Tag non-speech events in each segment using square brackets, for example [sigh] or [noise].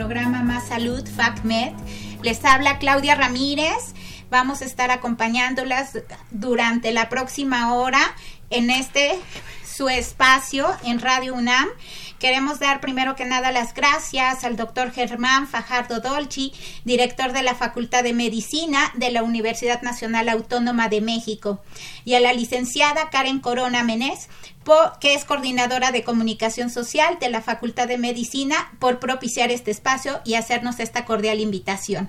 Programa Más Salud, FacMed. Les habla Claudia Ramírez. Vamos a estar acompañándolas durante la próxima hora en este su espacio en Radio UNAM. Queremos dar primero que nada las gracias al doctor Germán Fajardo Dolci, director de la Facultad de Medicina de la Universidad Nacional Autónoma de México, y a la licenciada Karen Corona Menés, que es coordinadora de comunicación social de la Facultad de Medicina, por propiciar este espacio y hacernos esta cordial invitación.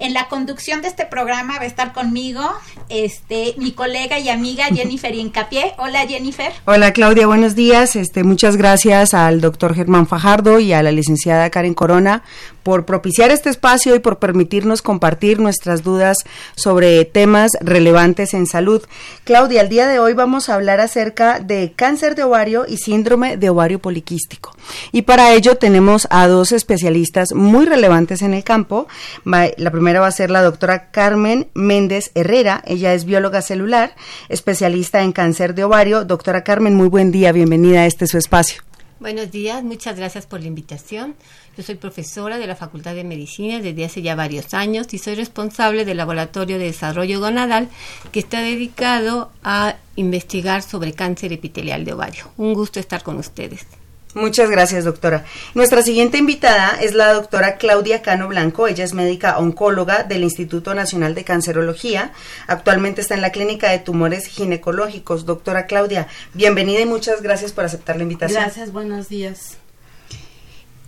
En la conducción de este programa va a estar conmigo este, mi colega y amiga Jennifer Incapié. Hola Jennifer. Hola Claudia, buenos días. Este, muchas gracias al doctor Germán Fajardo y a la licenciada Karen Corona por propiciar este espacio y por permitirnos compartir nuestras dudas sobre temas relevantes en salud. Claudia, el día de hoy vamos a hablar acerca de cáncer de ovario y síndrome de ovario poliquístico. Y para ello tenemos a dos especialistas muy relevantes en el campo. La primera va a ser la doctora Carmen Méndez Herrera. Ella es bióloga celular, especialista en cáncer de ovario. Doctora Carmen, muy buen día. Bienvenida a este su espacio. Buenos días, muchas gracias por la invitación. Yo soy profesora de la Facultad de Medicina desde hace ya varios años y soy responsable del Laboratorio de Desarrollo Gonadal que está dedicado a investigar sobre cáncer epitelial de ovario. Un gusto estar con ustedes. Muchas gracias, doctora. Nuestra siguiente invitada es la doctora Claudia Cano Blanco. Ella es médica oncóloga del Instituto Nacional de Cancerología. Actualmente está en la Clínica de Tumores Ginecológicos. Doctora Claudia, bienvenida y muchas gracias por aceptar la invitación. Gracias, buenos días.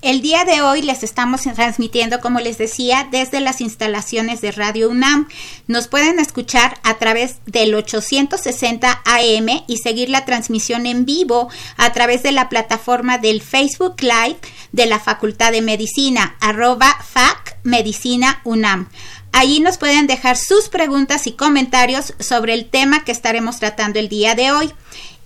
El día de hoy les estamos transmitiendo, como les decía, desde las instalaciones de Radio UNAM. Nos pueden escuchar a través del 860 AM y seguir la transmisión en vivo a través de la plataforma del Facebook Live de la Facultad de Medicina, arroba FAC Medicina UNAM. Allí nos pueden dejar sus preguntas y comentarios sobre el tema que estaremos tratando el día de hoy.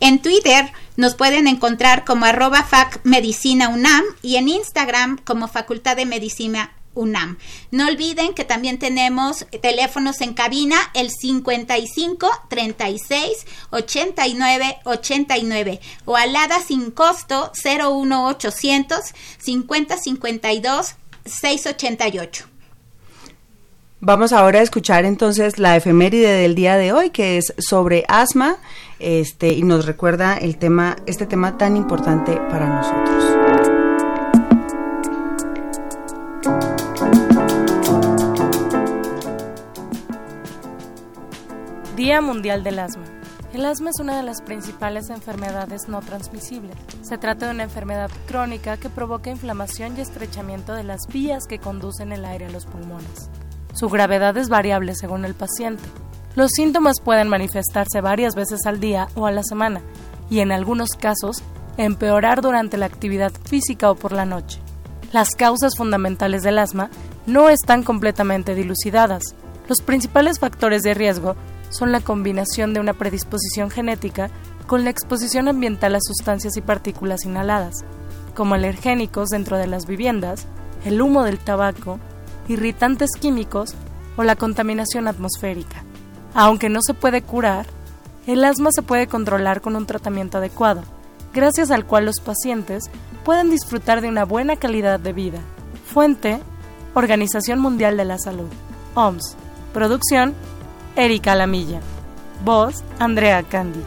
En Twitter nos pueden encontrar como arroba fac medicina UNAM y en Instagram como Facultad de Medicina UNAM. No olviden que también tenemos teléfonos en cabina el 55 36 89 89 o alada sin costo 01800 50 52 688. Vamos ahora a escuchar entonces la efeméride del día de hoy, que es sobre asma, este, y nos recuerda el tema, este tema tan importante para nosotros. Día Mundial del Asma. El asma es una de las principales enfermedades no transmisibles. Se trata de una enfermedad crónica que provoca inflamación y estrechamiento de las vías que conducen el aire a los pulmones. Su gravedad es variable según el paciente. Los síntomas pueden manifestarse varias veces al día o a la semana y en algunos casos empeorar durante la actividad física o por la noche. Las causas fundamentales del asma no están completamente dilucidadas. Los principales factores de riesgo son la combinación de una predisposición genética con la exposición ambiental a sustancias y partículas inhaladas, como alergénicos dentro de las viviendas, el humo del tabaco, irritantes químicos o la contaminación atmosférica. Aunque no se puede curar, el asma se puede controlar con un tratamiento adecuado, gracias al cual los pacientes pueden disfrutar de una buena calidad de vida. Fuente, Organización Mundial de la Salud, OMS. Producción, Erika Lamilla. Voz, Andrea Candy.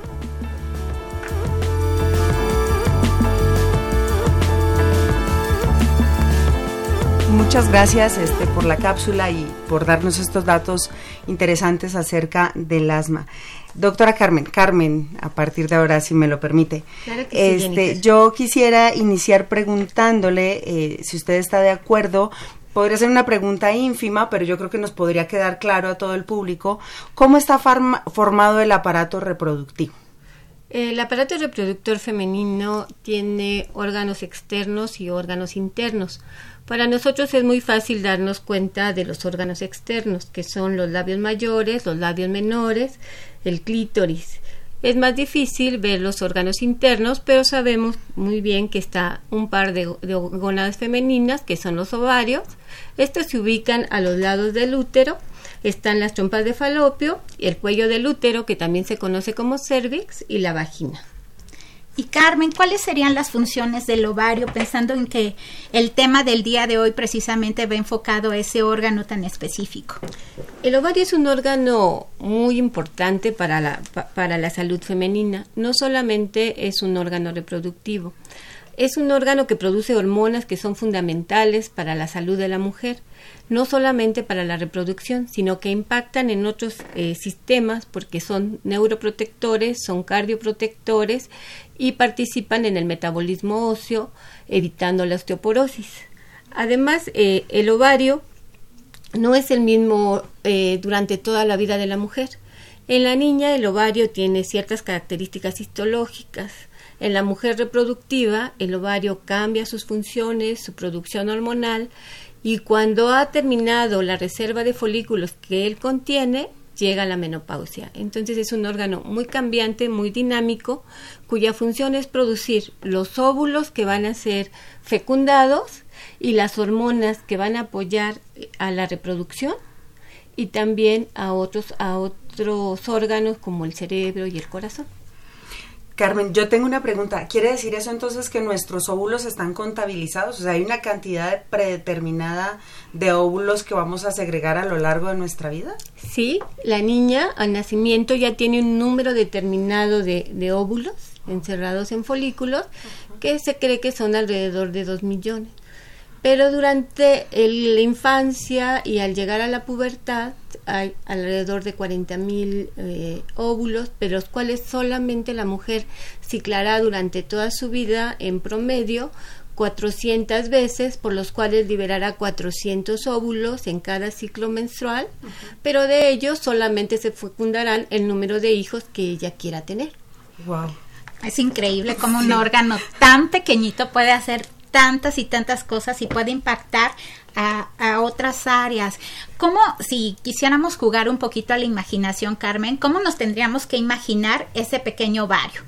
Muchas gracias este, por la cápsula y por darnos estos datos interesantes acerca del asma. Doctora Carmen, Carmen, a partir de ahora, si me lo permite, este, yo quisiera iniciar preguntándole eh, si usted está de acuerdo. Podría ser una pregunta ínfima, pero yo creo que nos podría quedar claro a todo el público cómo está formado el aparato reproductivo. El aparato reproductor femenino tiene órganos externos y órganos internos. Para nosotros es muy fácil darnos cuenta de los órganos externos, que son los labios mayores, los labios menores, el clítoris. Es más difícil ver los órganos internos, pero sabemos muy bien que está un par de, gónadas femeninas, que son los ovarios. Estos se ubican a los lados del útero están las trompas de falopio, el cuello del útero, que también se conoce como cervix, y la vagina. Y Carmen, ¿cuáles serían las funciones del ovario, pensando en que el tema del día de hoy precisamente va enfocado a ese órgano tan específico? El ovario es un órgano muy importante para la, para la salud femenina. No solamente es un órgano reproductivo, es un órgano que produce hormonas que son fundamentales para la salud de la mujer no solamente para la reproducción, sino que impactan en otros eh, sistemas porque son neuroprotectores, son cardioprotectores y participan en el metabolismo óseo, evitando la osteoporosis. Además, eh, el ovario no es el mismo eh, durante toda la vida de la mujer. En la niña el ovario tiene ciertas características histológicas. En la mujer reproductiva el ovario cambia sus funciones, su producción hormonal y cuando ha terminado la reserva de folículos que él contiene, llega la menopausia. Entonces es un órgano muy cambiante, muy dinámico, cuya función es producir los óvulos que van a ser fecundados y las hormonas que van a apoyar a la reproducción y también a otros a otros órganos como el cerebro y el corazón. Carmen, yo tengo una pregunta. ¿Quiere decir eso entonces que nuestros óvulos están contabilizados? O sea, hay una cantidad predeterminada de óvulos que vamos a segregar a lo largo de nuestra vida. Sí, la niña al nacimiento ya tiene un número determinado de, óvulos encerrados en folículos que se cree que son alrededor de dos millones. Pero durante la infancia y al llegar a la pubertad hay alrededor de 40.000 mil eh, óvulos, pero los cuales solamente la mujer ciclará durante toda su vida en promedio 400 veces, por los cuales liberará 400 óvulos en cada ciclo menstrual, pero de ellos solamente se fecundarán el número de hijos que ella quiera tener. Wow. Es increíble cómo un órgano tan pequeñito puede hacer tantas y tantas cosas y puede impactar a, otras áreas. ¿Cómo, si quisiéramos jugar un poquito a la imaginación, Carmen, cómo nos tendríamos que imaginar ese pequeño ovario?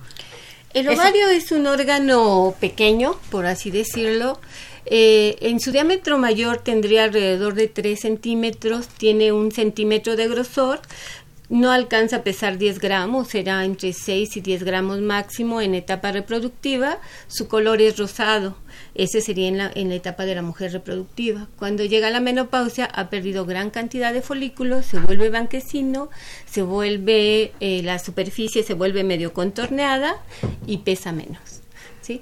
El ovario es, un órgano pequeño, por así decirlo. Eh, en su diámetro mayor tendría alrededor de 3 centímetros, tiene un centímetro de grosor, no alcanza a pesar 10 gramos, será entre 6 y 10 gramos máximo en etapa reproductiva, su color es rosado. Ese sería en la, en la etapa de la mujer reproductiva. Cuando llega la menopausia ha perdido gran cantidad de folículos, se vuelve banquecino, se vuelve, eh, la superficie se vuelve medio contorneada y pesa menos. ¿sí?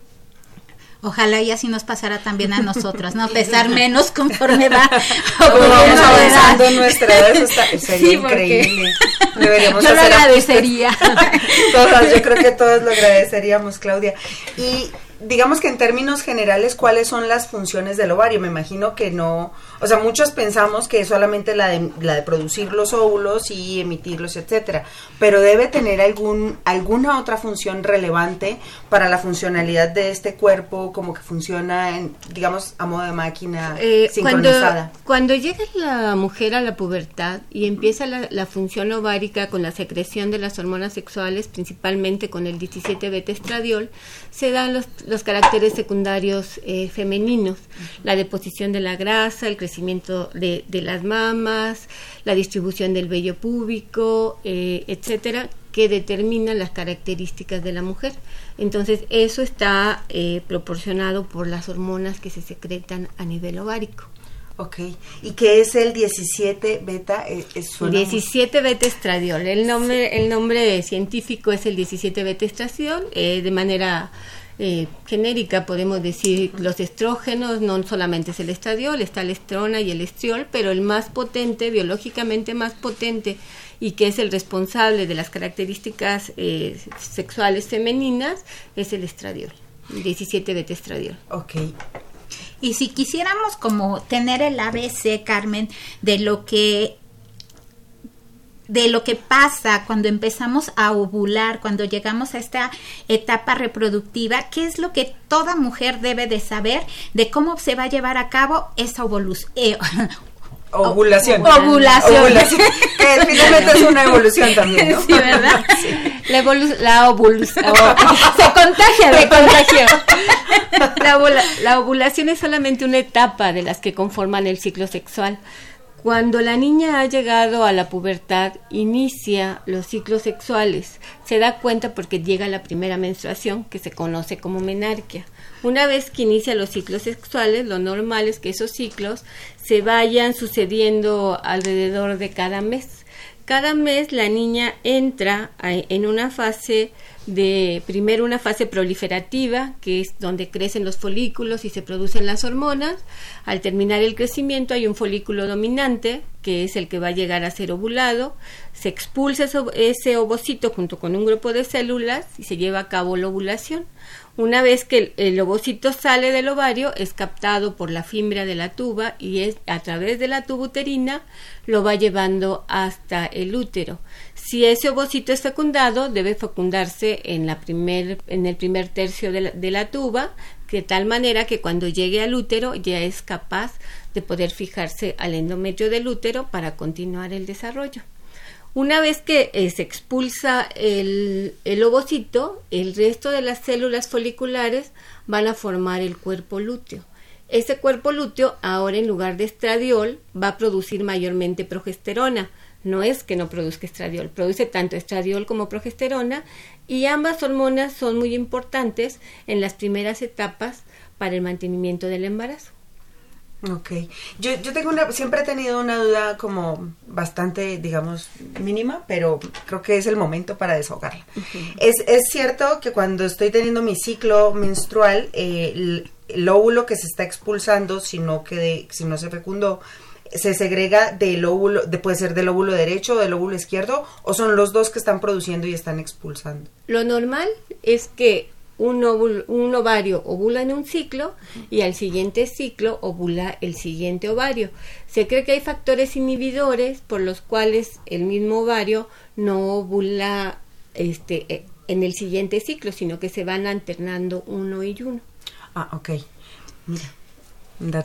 Ojalá y así nos pasara también a nosotras, ¿no? [laughs] Pesar menos conforme va [laughs] avanzando nuestra edad, [laughs] sería increíble. Deberíamos yo lo agradecería. todas, yo creo que todos lo agradeceríamos, Claudia. Y digamos que en términos generales, ¿cuáles son las funciones del ovario? Me imagino que no, o sea, muchos pensamos que es solamente la de, la de producir los óvulos y emitirlos, etcétera, pero debe tener algún, alguna otra función relevante para la funcionalidad de este cuerpo, como que funciona, en, digamos, a modo de máquina eh, sincronizada. Cuando, llega la mujer a la pubertad y empieza la, la función ovárica con la secreción de las hormonas sexuales, principalmente con el 17-beta estradiol, se dan los los caracteres secundarios eh, femeninos, la deposición de la grasa, el crecimiento de, las mamas, la distribución del vello púbico, eh, etcétera, que determinan las características de la mujer. Entonces, eso está eh, proporcionado por las hormonas que se secretan a nivel ovárico. Ok, ¿y qué es el 17 beta? 17 beta estradiol. El nombre, el nombre científico es el 17 beta estradiol, de manera eh, genérica podemos decir los estrógenos, no solamente es el estradiol, está la estrona y el estriol, pero el más potente, biológicamente más potente y que es el responsable de las características eh, sexuales femeninas es el estradiol, 17 beta estradiol. Ok. Y si quisiéramos como tener el ABC, Carmen, de lo que de lo que pasa cuando empezamos a ovular, cuando llegamos a esta etapa reproductiva, qué es lo que toda mujer debe de saber de cómo se va a llevar a cabo esa eh, [laughs] ovulación. Ovulación. que finalmente es una evolución también, ¿no? Sí, ¿verdad? [laughs] La, la ovulación. [laughs] se contagia de contagio. La, la ovulación es solamente una etapa de las que conforman el ciclo sexual. Cuando la niña ha llegado a la pubertad, inicia los ciclos sexuales. Se da cuenta porque llega la primera menstruación, que se conoce como menarquia. Una vez que inicia los ciclos sexuales, lo normal es que esos ciclos se vayan sucediendo alrededor de cada mes. Cada mes la niña entra en una fase de primero una fase proliferativa, que es donde crecen los folículos y se producen las hormonas. Al terminar el crecimiento hay un folículo dominante, que es el que va a llegar a ser ovulado. Se expulsa ese ovocito junto con un grupo de células y se lleva a cabo la ovulación. Una vez que el, ovocito sale del ovario, es captado por la fimbra de la tuba y es a través de la tuba uterina lo va llevando hasta el útero. Si ese ovocito es fecundado, debe fecundarse en, la primer, en el primer tercio de la, de la tuba, de tal manera que cuando llegue al útero ya es capaz de poder fijarse al endometrio del útero para continuar el desarrollo. Una vez que eh, se expulsa el, el, ovocito, el resto de las células foliculares van a formar el cuerpo lúteo. Ese cuerpo lúteo ahora en lugar de estradiol va a producir mayormente progesterona. No es que no produzca estradiol, produce tanto estradiol como progesterona y ambas hormonas son muy importantes en las primeras etapas para el mantenimiento del embarazo. Ok. Yo, yo tengo una, siempre he tenido una duda como bastante, digamos, mínima, pero creo que es el momento para desahogarla. es, es cierto que cuando estoy teniendo mi ciclo menstrual, eh, el, óvulo que se está expulsando, si no, que si no se fecundó, se segrega del óvulo, de, puede ser del óvulo derecho o del óvulo izquierdo, o son los dos que están produciendo y están expulsando. Lo normal es que un, un ovario ovula en un ciclo y al siguiente ciclo ovula el siguiente ovario. Se cree que hay factores inhibidores por los cuales el mismo ovario no ovula este, eh, en el siguiente ciclo, sino que se van alternando uno y uno. Ah, ok. Mira.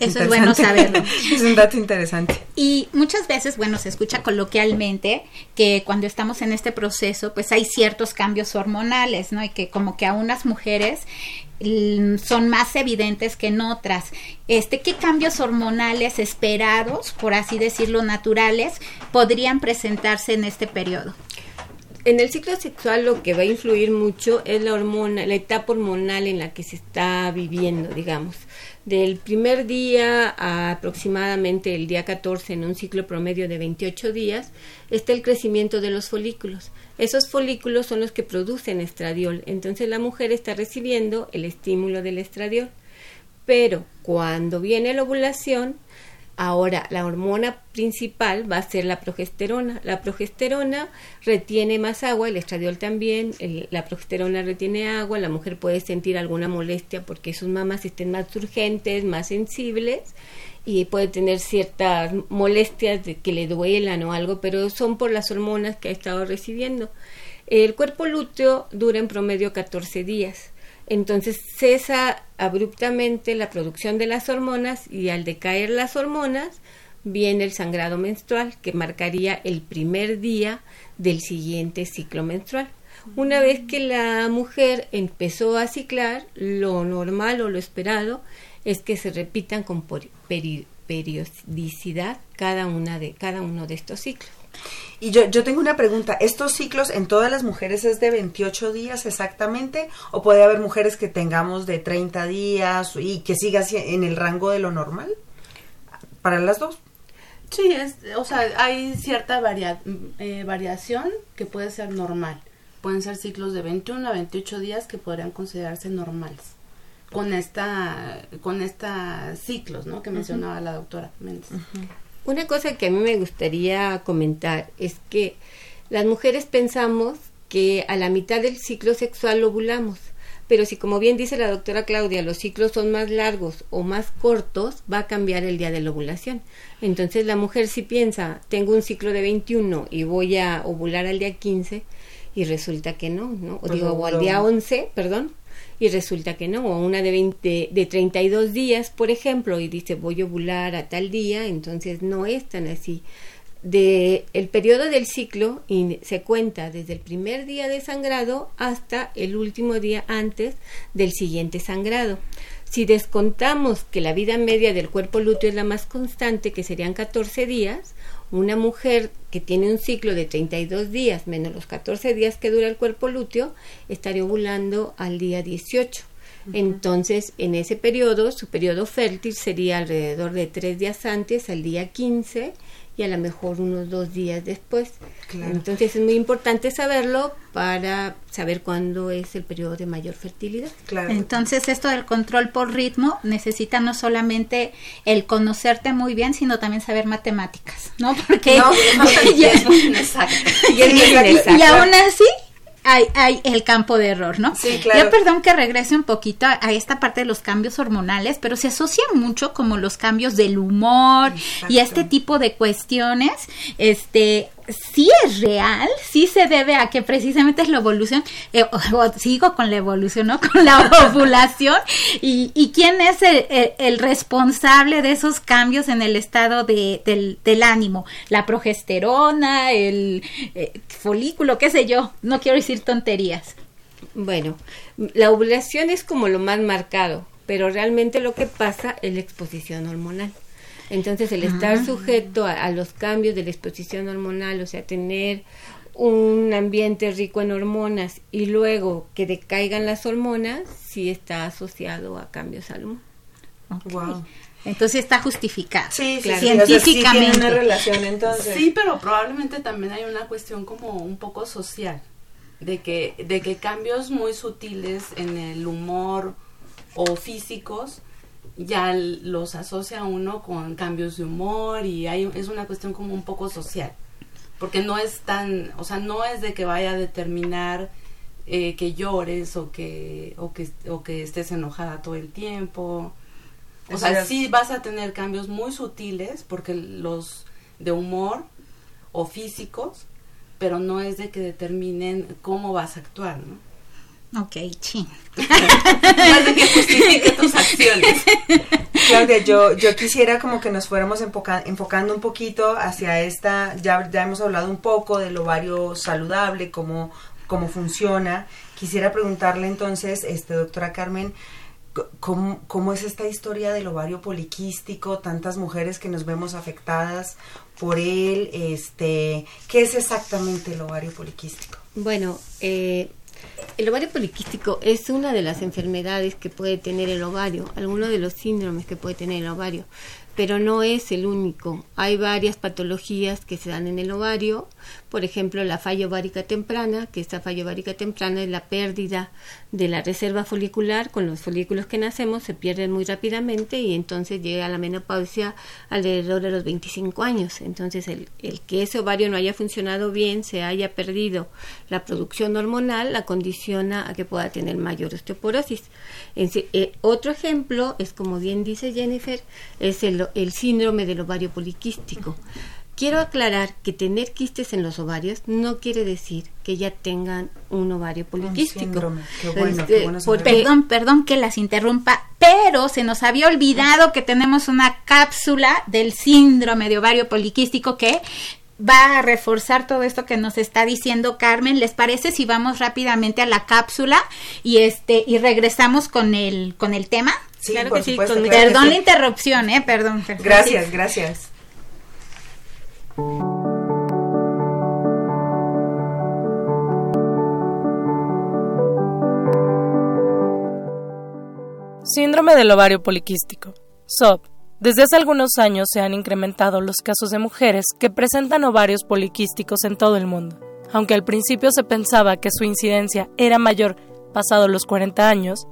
Eso es bueno saberlo. [laughs] es un dato interesante. Y muchas veces, bueno, se escucha coloquialmente que cuando estamos en este proceso, pues hay ciertos cambios hormonales, ¿no? Y que como que a unas mujeres mm, son más evidentes que en otras. Este, ¿qué cambios hormonales esperados, por así decirlo, naturales, podrían presentarse en este periodo? En el ciclo sexual lo que va a influir mucho es la hormona, la etapa hormonal en la que se está viviendo, digamos del primer día a aproximadamente el día 14 en un ciclo promedio de 28 días está el crecimiento de los folículos. Esos folículos son los que producen estradiol, entonces la mujer está recibiendo el estímulo del estradiol. Pero cuando viene la ovulación, Ahora, la hormona principal va a ser la progesterona. La progesterona retiene más agua, el estradiol también, la progesterona retiene agua, la mujer puede sentir alguna molestia porque sus mamas estén más urgentes, más sensibles y puede tener ciertas molestias de que le duelan o algo, pero son por las hormonas que ha estado recibiendo. El cuerpo lúteo dura en promedio 14 días. Entonces cesa abruptamente la producción de las hormonas y al decaer las hormonas viene el sangrado menstrual que marcaría el primer día del siguiente ciclo menstrual. Una vez que la mujer empezó a ciclar, lo normal o lo esperado es que se repitan con periodicidad cada, una de, cada uno de estos ciclos. Y yo, yo tengo una pregunta, ¿estos ciclos en todas las mujeres es de 28 días exactamente? ¿O puede haber mujeres que tengamos de 30 días y que siga en el rango de lo normal? ¿Para las dos? Sí, es, o sea, hay cierta varia, eh, variación que puede ser normal. pueden ser ciclos de 21 a 28 días que podrían considerarse normales con esta con esta ciclos ¿no? que mencionaba la doctora Méndez. Una cosa que a mí me gustaría comentar es que las mujeres pensamos que a la mitad del ciclo sexual ovulamos, pero si como bien dice la doctora Claudia, los ciclos son más largos o más cortos, va a cambiar el día de la ovulación. Entonces la mujer si piensa, tengo un ciclo de 21 y voy a ovular al día 15 y resulta que no, ¿no? O pues digo, o al día 11, perdón, y resulta que no, o una de 20, de 32 días, por ejemplo, y dice voy a ovular a tal día, entonces no es tan así. De el periodo del ciclo se cuenta desde el primer día de sangrado hasta el último día antes del siguiente sangrado. Si descontamos que la vida media del cuerpo lúteo es la más constante, que serían 14 días, una mujer que tiene un ciclo de 32 días menos los 14 días que dura el cuerpo lúteo estaría ovulando al día 18. Entonces, en ese periodo, su periodo fértil sería alrededor de tres días antes, al día 15, y a lo mejor unos dos días después. Entonces es muy importante saberlo para saber cuándo es el periodo de mayor fertilidad. Entonces esto del control por ritmo necesita no solamente el conocerte muy bien, sino también saber matemáticas, ¿no? [laughs] Porque no, [laughs] y, y aún así hay, hay el campo de error, ¿no? Sí, claro. Ya perdón que regrese un poquito a, esta parte de los cambios hormonales, pero se asocia mucho como los cambios del humor y este tipo de cuestiones, este, sí es real, sí se debe a que precisamente es la evolución, eh, sigo con la evolución, ¿no? [laughs] Con la ovulación, y, quién es el, responsable de esos cambios en el estado de, del, ánimo, la progesterona, el eh, folículo, qué sé yo, no quiero decir tonterías. Bueno, la ovulación es como lo más marcado, pero realmente lo que pasa es la exposición hormonal. Entonces, el estar ah. sujeto a, los cambios de la exposición hormonal, o sea, tener un ambiente rico en hormonas y luego que decaigan las hormonas, sí está asociado a cambios al humor. Wow. Entonces está justificado. Sí, sí, científicamente. sí, una relación entonces. Sí, pero probablemente también hay una cuestión como un poco social de que de que cambios muy sutiles en el humor o físicos ya los asocia uno con cambios de humor y hay, es una cuestión como un poco social. Porque no es tan, o sea, no es de que vaya a determinar eh, que llores o que, o, que, o que estés enojada todo el tiempo. O sea, sí vas a tener cambios muy sutiles porque los de humor o físicos, pero no es de que determinen cómo vas a actuar, ¿no? Ok, de que justifique tus acciones. [laughs] Claudia, yo, yo quisiera como que nos fuéramos enfocando un poquito hacia esta, ya, ya hemos hablado un poco del ovario saludable, cómo, cómo funciona. Quisiera preguntarle entonces, este, doctora Carmen, ¿Cómo, ¿Cómo, es esta historia del ovario poliquístico? Tantas mujeres que nos vemos afectadas por él. Este, ¿Qué es exactamente el ovario poliquístico? Bueno, eh, el ovario poliquístico es una de las enfermedades que puede tener el ovario, alguno de los síndromes que puede tener el ovario pero no es el único. Hay varias patologías que se dan en el ovario, por ejemplo, la falla ovárica temprana, que esta falla ovárica temprana es la pérdida de la reserva folicular, con los folículos que nacemos se pierden muy rápidamente y entonces llega a la menopausia alrededor de los 25 años. Entonces, el, el que ese ovario no haya funcionado bien, se haya perdido la producción hormonal, la condiciona a que pueda tener mayor osteoporosis. Eh, otro ejemplo es, como bien dice Jennifer, es el, el síndrome del ovario poliquístico. Quiero aclarar que tener quistes en los ovarios no quiere decir que ya tengan un ovario poliquístico. Este, perdón, perdón que las interrumpa, pero se nos había olvidado que tenemos una cápsula del síndrome de ovario poliquístico que va a reforzar todo esto que nos está diciendo Carmen. ¿Les parece si vamos rápidamente a la cápsula y este y regresamos con el con el tema? Sí, claro que sí. perdón la interrupción, eh, perdón. Gracias, gracias. Síndrome del ovario poliquístico. SOP desde hace algunos años se han incrementado los casos de mujeres que presentan ovarios poliquísticos en todo el mundo. Aunque al principio se pensaba que su incidencia era mayor pasado los 40 años,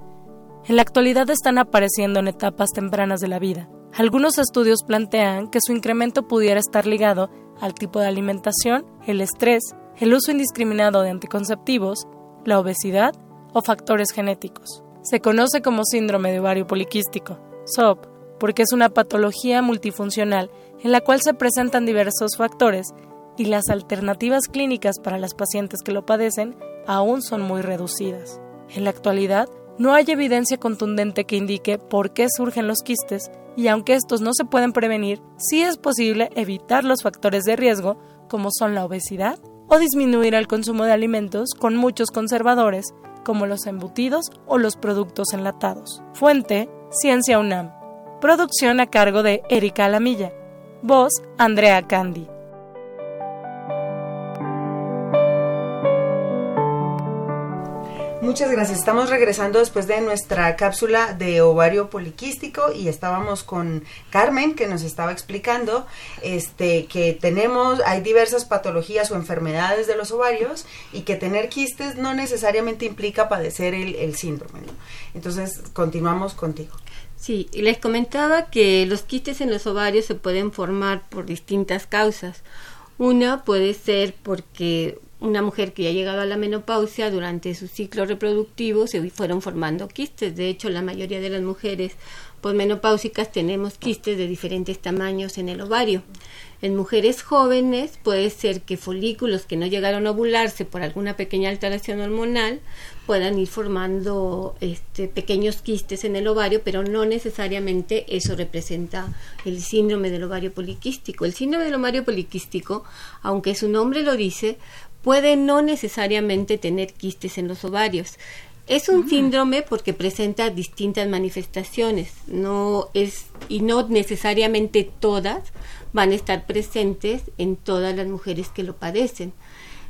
en la actualidad están apareciendo en etapas tempranas de la vida. Algunos estudios plantean que su incremento pudiera estar ligado al tipo de alimentación, el estrés, el uso indiscriminado de anticonceptivos, la obesidad o factores genéticos. Se conoce como síndrome de ovario poliquístico, SOP, porque es una patología multifuncional en la cual se presentan diversos factores y las alternativas clínicas para las pacientes que lo padecen aún son muy reducidas. En la actualidad, no hay evidencia contundente que indique por qué surgen los quistes y aunque estos no se pueden prevenir, sí es posible evitar los factores de riesgo como son la obesidad o disminuir el consumo de alimentos con muchos conservadores como los embutidos o los productos enlatados. Fuente, Ciencia UNAM. Producción a cargo de Erika Alamilla. Voz, Andrea Candy. Muchas gracias. Estamos regresando después de nuestra cápsula de ovario poliquístico y estábamos con Carmen que nos estaba explicando este que tenemos hay diversas patologías o enfermedades de los ovarios y que tener quistes no necesariamente implica padecer el, síndrome. Entonces continuamos contigo. Sí, les comentaba que los quistes en los ovarios se pueden formar por distintas causas. Una puede ser porque una mujer que ya ha llegado a la menopausia durante su ciclo reproductivo se fueron formando quistes. De hecho, la mayoría de las mujeres posmenopáusicas tenemos quistes de diferentes tamaños en el ovario. En mujeres jóvenes puede ser que folículos que no llegaron a ovularse por alguna pequeña alteración hormonal puedan ir formando este, pequeños quistes en el ovario, pero no necesariamente eso representa el síndrome del ovario poliquístico. El síndrome del ovario poliquístico, aunque su nombre lo dice, puede no necesariamente tener quistes en los ovarios. Es un síndrome porque presenta distintas manifestaciones, no es y no necesariamente todas van a estar presentes en todas las mujeres que lo padecen.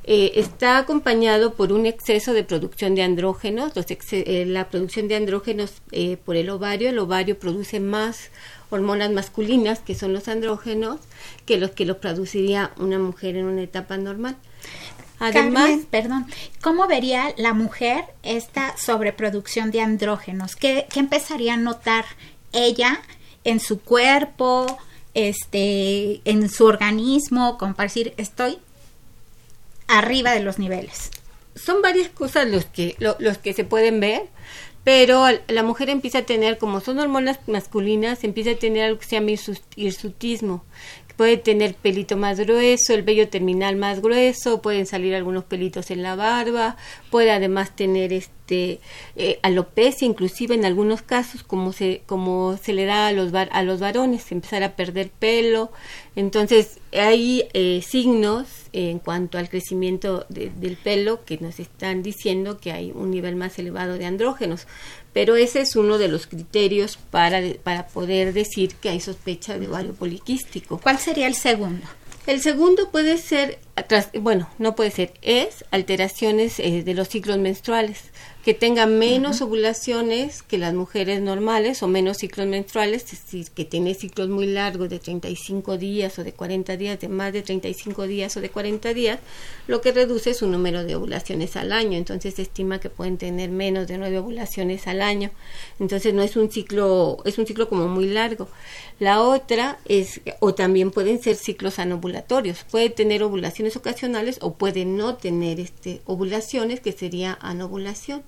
Eh, está acompañado por un exceso de producción de andrógenos, eh, la producción de andrógenos eh, por el ovario, el ovario produce más hormonas masculinas, que son los andrógenos, que los que lo produciría una mujer en una etapa normal. Además, perdón, ¿cómo vería la mujer esta sobreproducción de andrógenos? ¿Qué, empezaría a notar ella en su cuerpo, este, en su organismo, decir, estoy arriba de los niveles? Son varias cosas los que, los que se pueden ver, pero la mujer empieza a tener, como son hormonas masculinas, empieza a tener algo que se llama hirsutismo, puede tener pelito más grueso, el vello terminal más grueso, pueden salir algunos pelitos en la barba, puede además tener este eh, alopecia, inclusive en algunos casos como se como se le da a los a los varones, empezar a perder pelo. Entonces hay eh, signos en cuanto al crecimiento del pelo que nos están diciendo que hay un nivel más elevado de andrógenos pero ese es uno de los criterios para, para poder decir que hay sospecha de ovario poliquístico. ¿Cuál sería el segundo? El segundo puede ser, bueno, no puede ser, es alteraciones eh, de los ciclos menstruales que tenga menos ovulaciones que las mujeres normales o menos ciclos menstruales, es decir, que tiene ciclos muy largos de 35 días o de 40 días, de más de 35 días o de 40 días, lo que reduce su número de ovulaciones al año. Entonces se estima que pueden tener menos de 9 ovulaciones al año. Entonces no es un ciclo, es un ciclo como muy largo. La otra es, o también pueden ser ciclos anovulatorios. Puede tener ovulaciones ocasionales o puede no tener este, ovulaciones, que sería anovulación.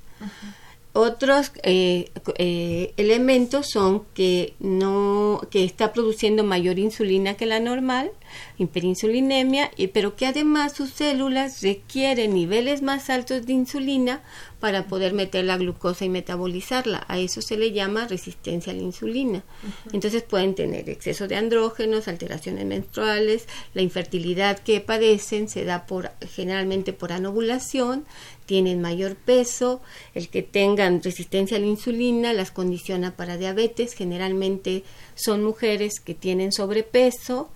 Otros eh, eh, elementos son que no que está produciendo mayor insulina que la normal, hiperinsulinemia, y, pero que además sus células requieren niveles más altos de insulina para poder meter la glucosa y metabolizarla. A eso se le llama resistencia a la insulina. Entonces pueden tener exceso de andrógenos, alteraciones menstruales, la infertilidad que padecen se da por generalmente por anovulación, tienen mayor peso, el que tengan resistencia a la insulina las condiciona para diabetes, generalmente son mujeres que tienen sobrepeso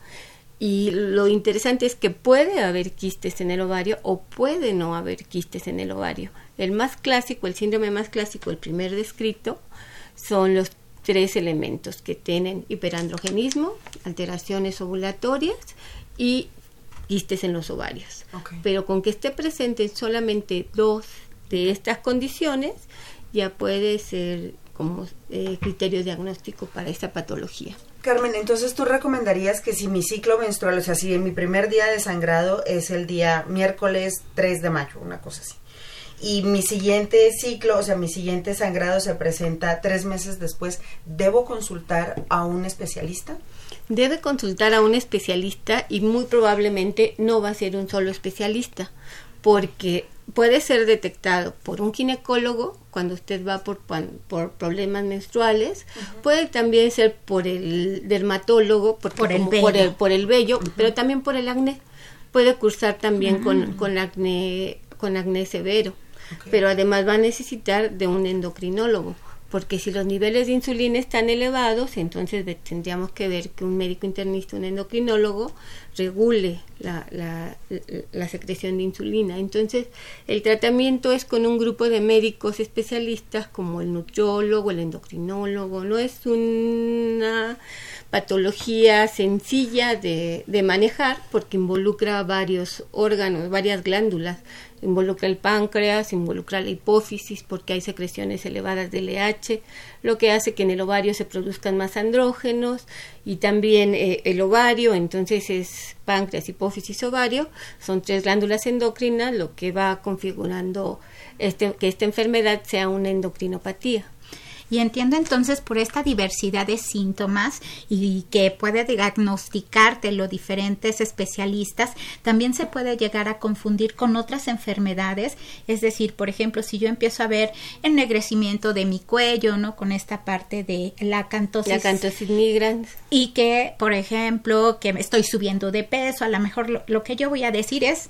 y lo interesante es que puede haber quistes en el ovario o puede no haber quistes en el ovario. El más clásico, el síndrome más clásico, el primer descrito, son los tres elementos que tienen hiperandrogenismo, alteraciones ovulatorias y quistes en los ovarios. Pero con que esté presente solamente dos de estas condiciones, ya puede ser como eh, criterio diagnóstico para esta patología. Carmen, entonces tú recomendarías que si mi ciclo menstrual, o sea, si mi primer día de sangrado es el día miércoles 3 de mayo, una cosa así, y mi siguiente ciclo, o sea, mi siguiente sangrado se presenta tres meses después, ¿debo consultar a un especialista? Debe consultar a un especialista y muy probablemente no va a ser un solo especialista, porque puede ser detectado por un ginecólogo cuando usted va por, por problemas menstruales, puede también ser por el dermatólogo, por, el vello, por el, vello pero también por el acné. Puede cursar también con, con, acné, con acné severo, pero además va a necesitar de un endocrinólogo porque si los niveles de insulina están elevados, entonces tendríamos que ver que un médico internista, un endocrinólogo, regule la, la, secreción de insulina. Entonces, el tratamiento es con un grupo de médicos especialistas como el nutriólogo, el endocrinólogo, no es una patología sencilla de, de manejar porque involucra varios órganos, varias glándulas involucra el páncreas, involucra la hipófisis porque hay secreciones elevadas de LH, lo que hace que en el ovario se produzcan más andrógenos y también eh, el ovario, entonces es páncreas, hipófisis, ovario, son tres glándulas endocrinas, lo que va configurando este, que esta enfermedad sea una endocrinopatía. Y entiendo entonces por esta diversidad de síntomas y que puede diagnosticarte los diferentes especialistas, también se puede llegar a confundir con otras enfermedades. Es decir, por ejemplo, si yo empiezo a ver ennegrecimiento de mi cuello, ¿no? Con esta parte de la cantosis. La cantosis nigrans. Y que, por ejemplo, que me estoy subiendo de peso, a lo mejor lo que yo voy a decir es,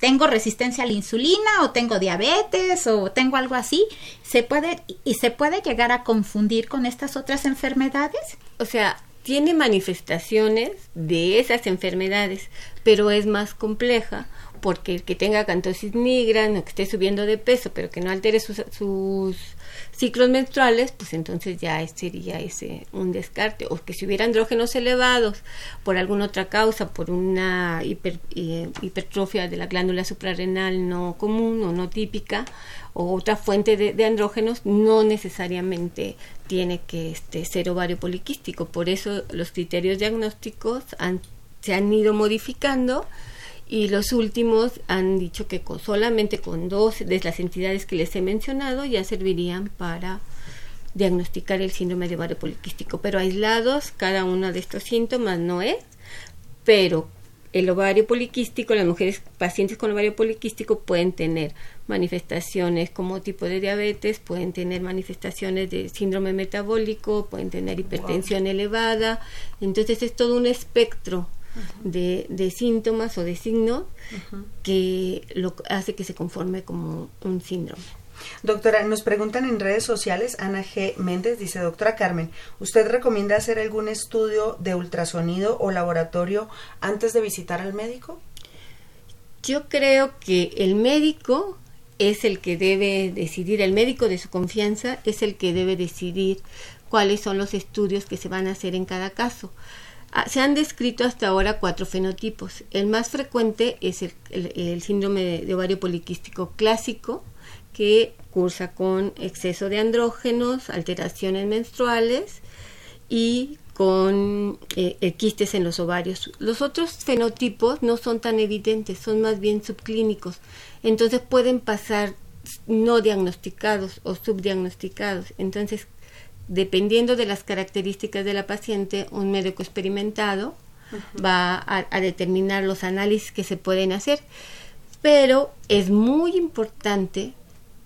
tengo resistencia a la insulina o tengo diabetes o tengo algo así, se puede y se puede llegar a confundir con estas otras enfermedades? O sea, tiene manifestaciones de esas enfermedades, pero es más compleja porque el que tenga cantosis nigra, o que esté subiendo de peso, pero que no altere sus, sus ciclos menstruales, pues entonces ya sería ese un descarte. O que si hubiera andrógenos elevados por alguna otra causa, por una hiper, eh, hipertrofia de la glándula suprarrenal no común o no típica, o otra fuente de, andrógenos, no necesariamente tiene que este, ser ovario poliquístico. Por eso los criterios diagnósticos se han ido modificando y los últimos han dicho que con, solamente con dos de las entidades que les he mencionado ya servirían para diagnosticar el síndrome de ovario poliquístico, pero aislados cada uno de estos síntomas no es, pero el ovario poliquístico, las mujeres pacientes con ovario poliquístico pueden tener manifestaciones como tipo de diabetes, pueden tener manifestaciones de síndrome metabólico, pueden tener hipertensión elevada, entonces es todo un espectro de, de, síntomas o de signos que lo hace que se conforme como un síndrome. Doctora, nos preguntan en redes sociales, Ana G. Méndez dice, doctora Carmen, ¿usted recomienda hacer algún estudio de ultrasonido o laboratorio antes de visitar al médico? Yo creo que el médico es el que debe decidir, el médico de su confianza es el que debe decidir cuáles son los estudios que se van a hacer en cada caso. Ah, se han descrito hasta ahora cuatro fenotipos. El más frecuente es el, síndrome de, ovario poliquístico clásico, que cursa con exceso de andrógenos, alteraciones menstruales y con eh, quistes en los ovarios. Los otros fenotipos no son tan evidentes, son más bien subclínicos. Entonces pueden pasar no diagnosticados o subdiagnosticados. Entonces dependiendo de las características de la paciente, un médico experimentado va a, determinar los análisis que se pueden hacer. Pero es muy importante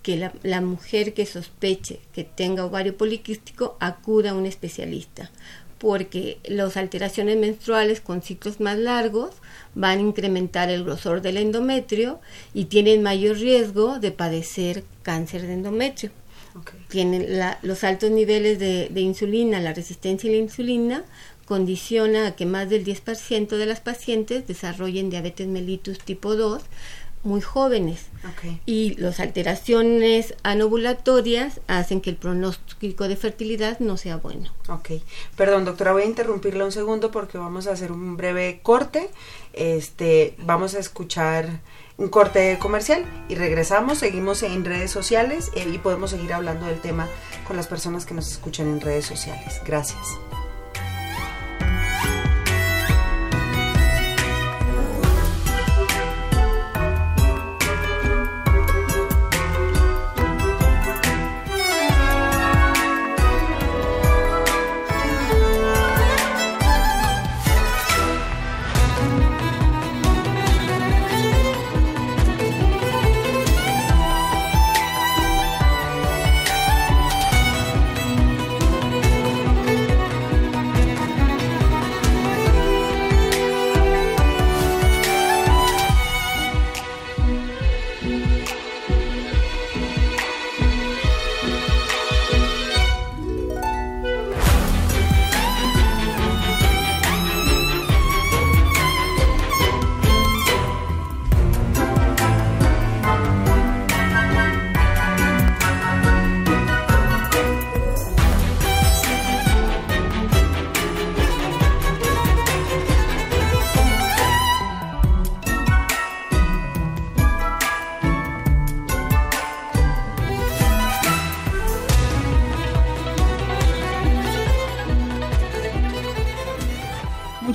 que la, la, mujer que sospeche que tenga ovario poliquístico acuda a un especialista, porque las alteraciones menstruales con ciclos más largos van a incrementar el grosor del endometrio y tienen mayor riesgo de padecer cáncer de endometrio. Tienen los altos niveles de, insulina, la resistencia a la insulina condiciona a que más del 10% de las pacientes desarrollen diabetes mellitus tipo 2 muy jóvenes. Y las alteraciones anovulatorias hacen que el pronóstico de fertilidad no sea bueno. Ok. Perdón, doctora, voy a interrumpirla un segundo porque vamos a hacer un breve corte. Este, vamos a escuchar un corte comercial y regresamos, seguimos en redes sociales eh, y podemos seguir hablando del tema con las personas que nos escuchan en redes sociales. Gracias.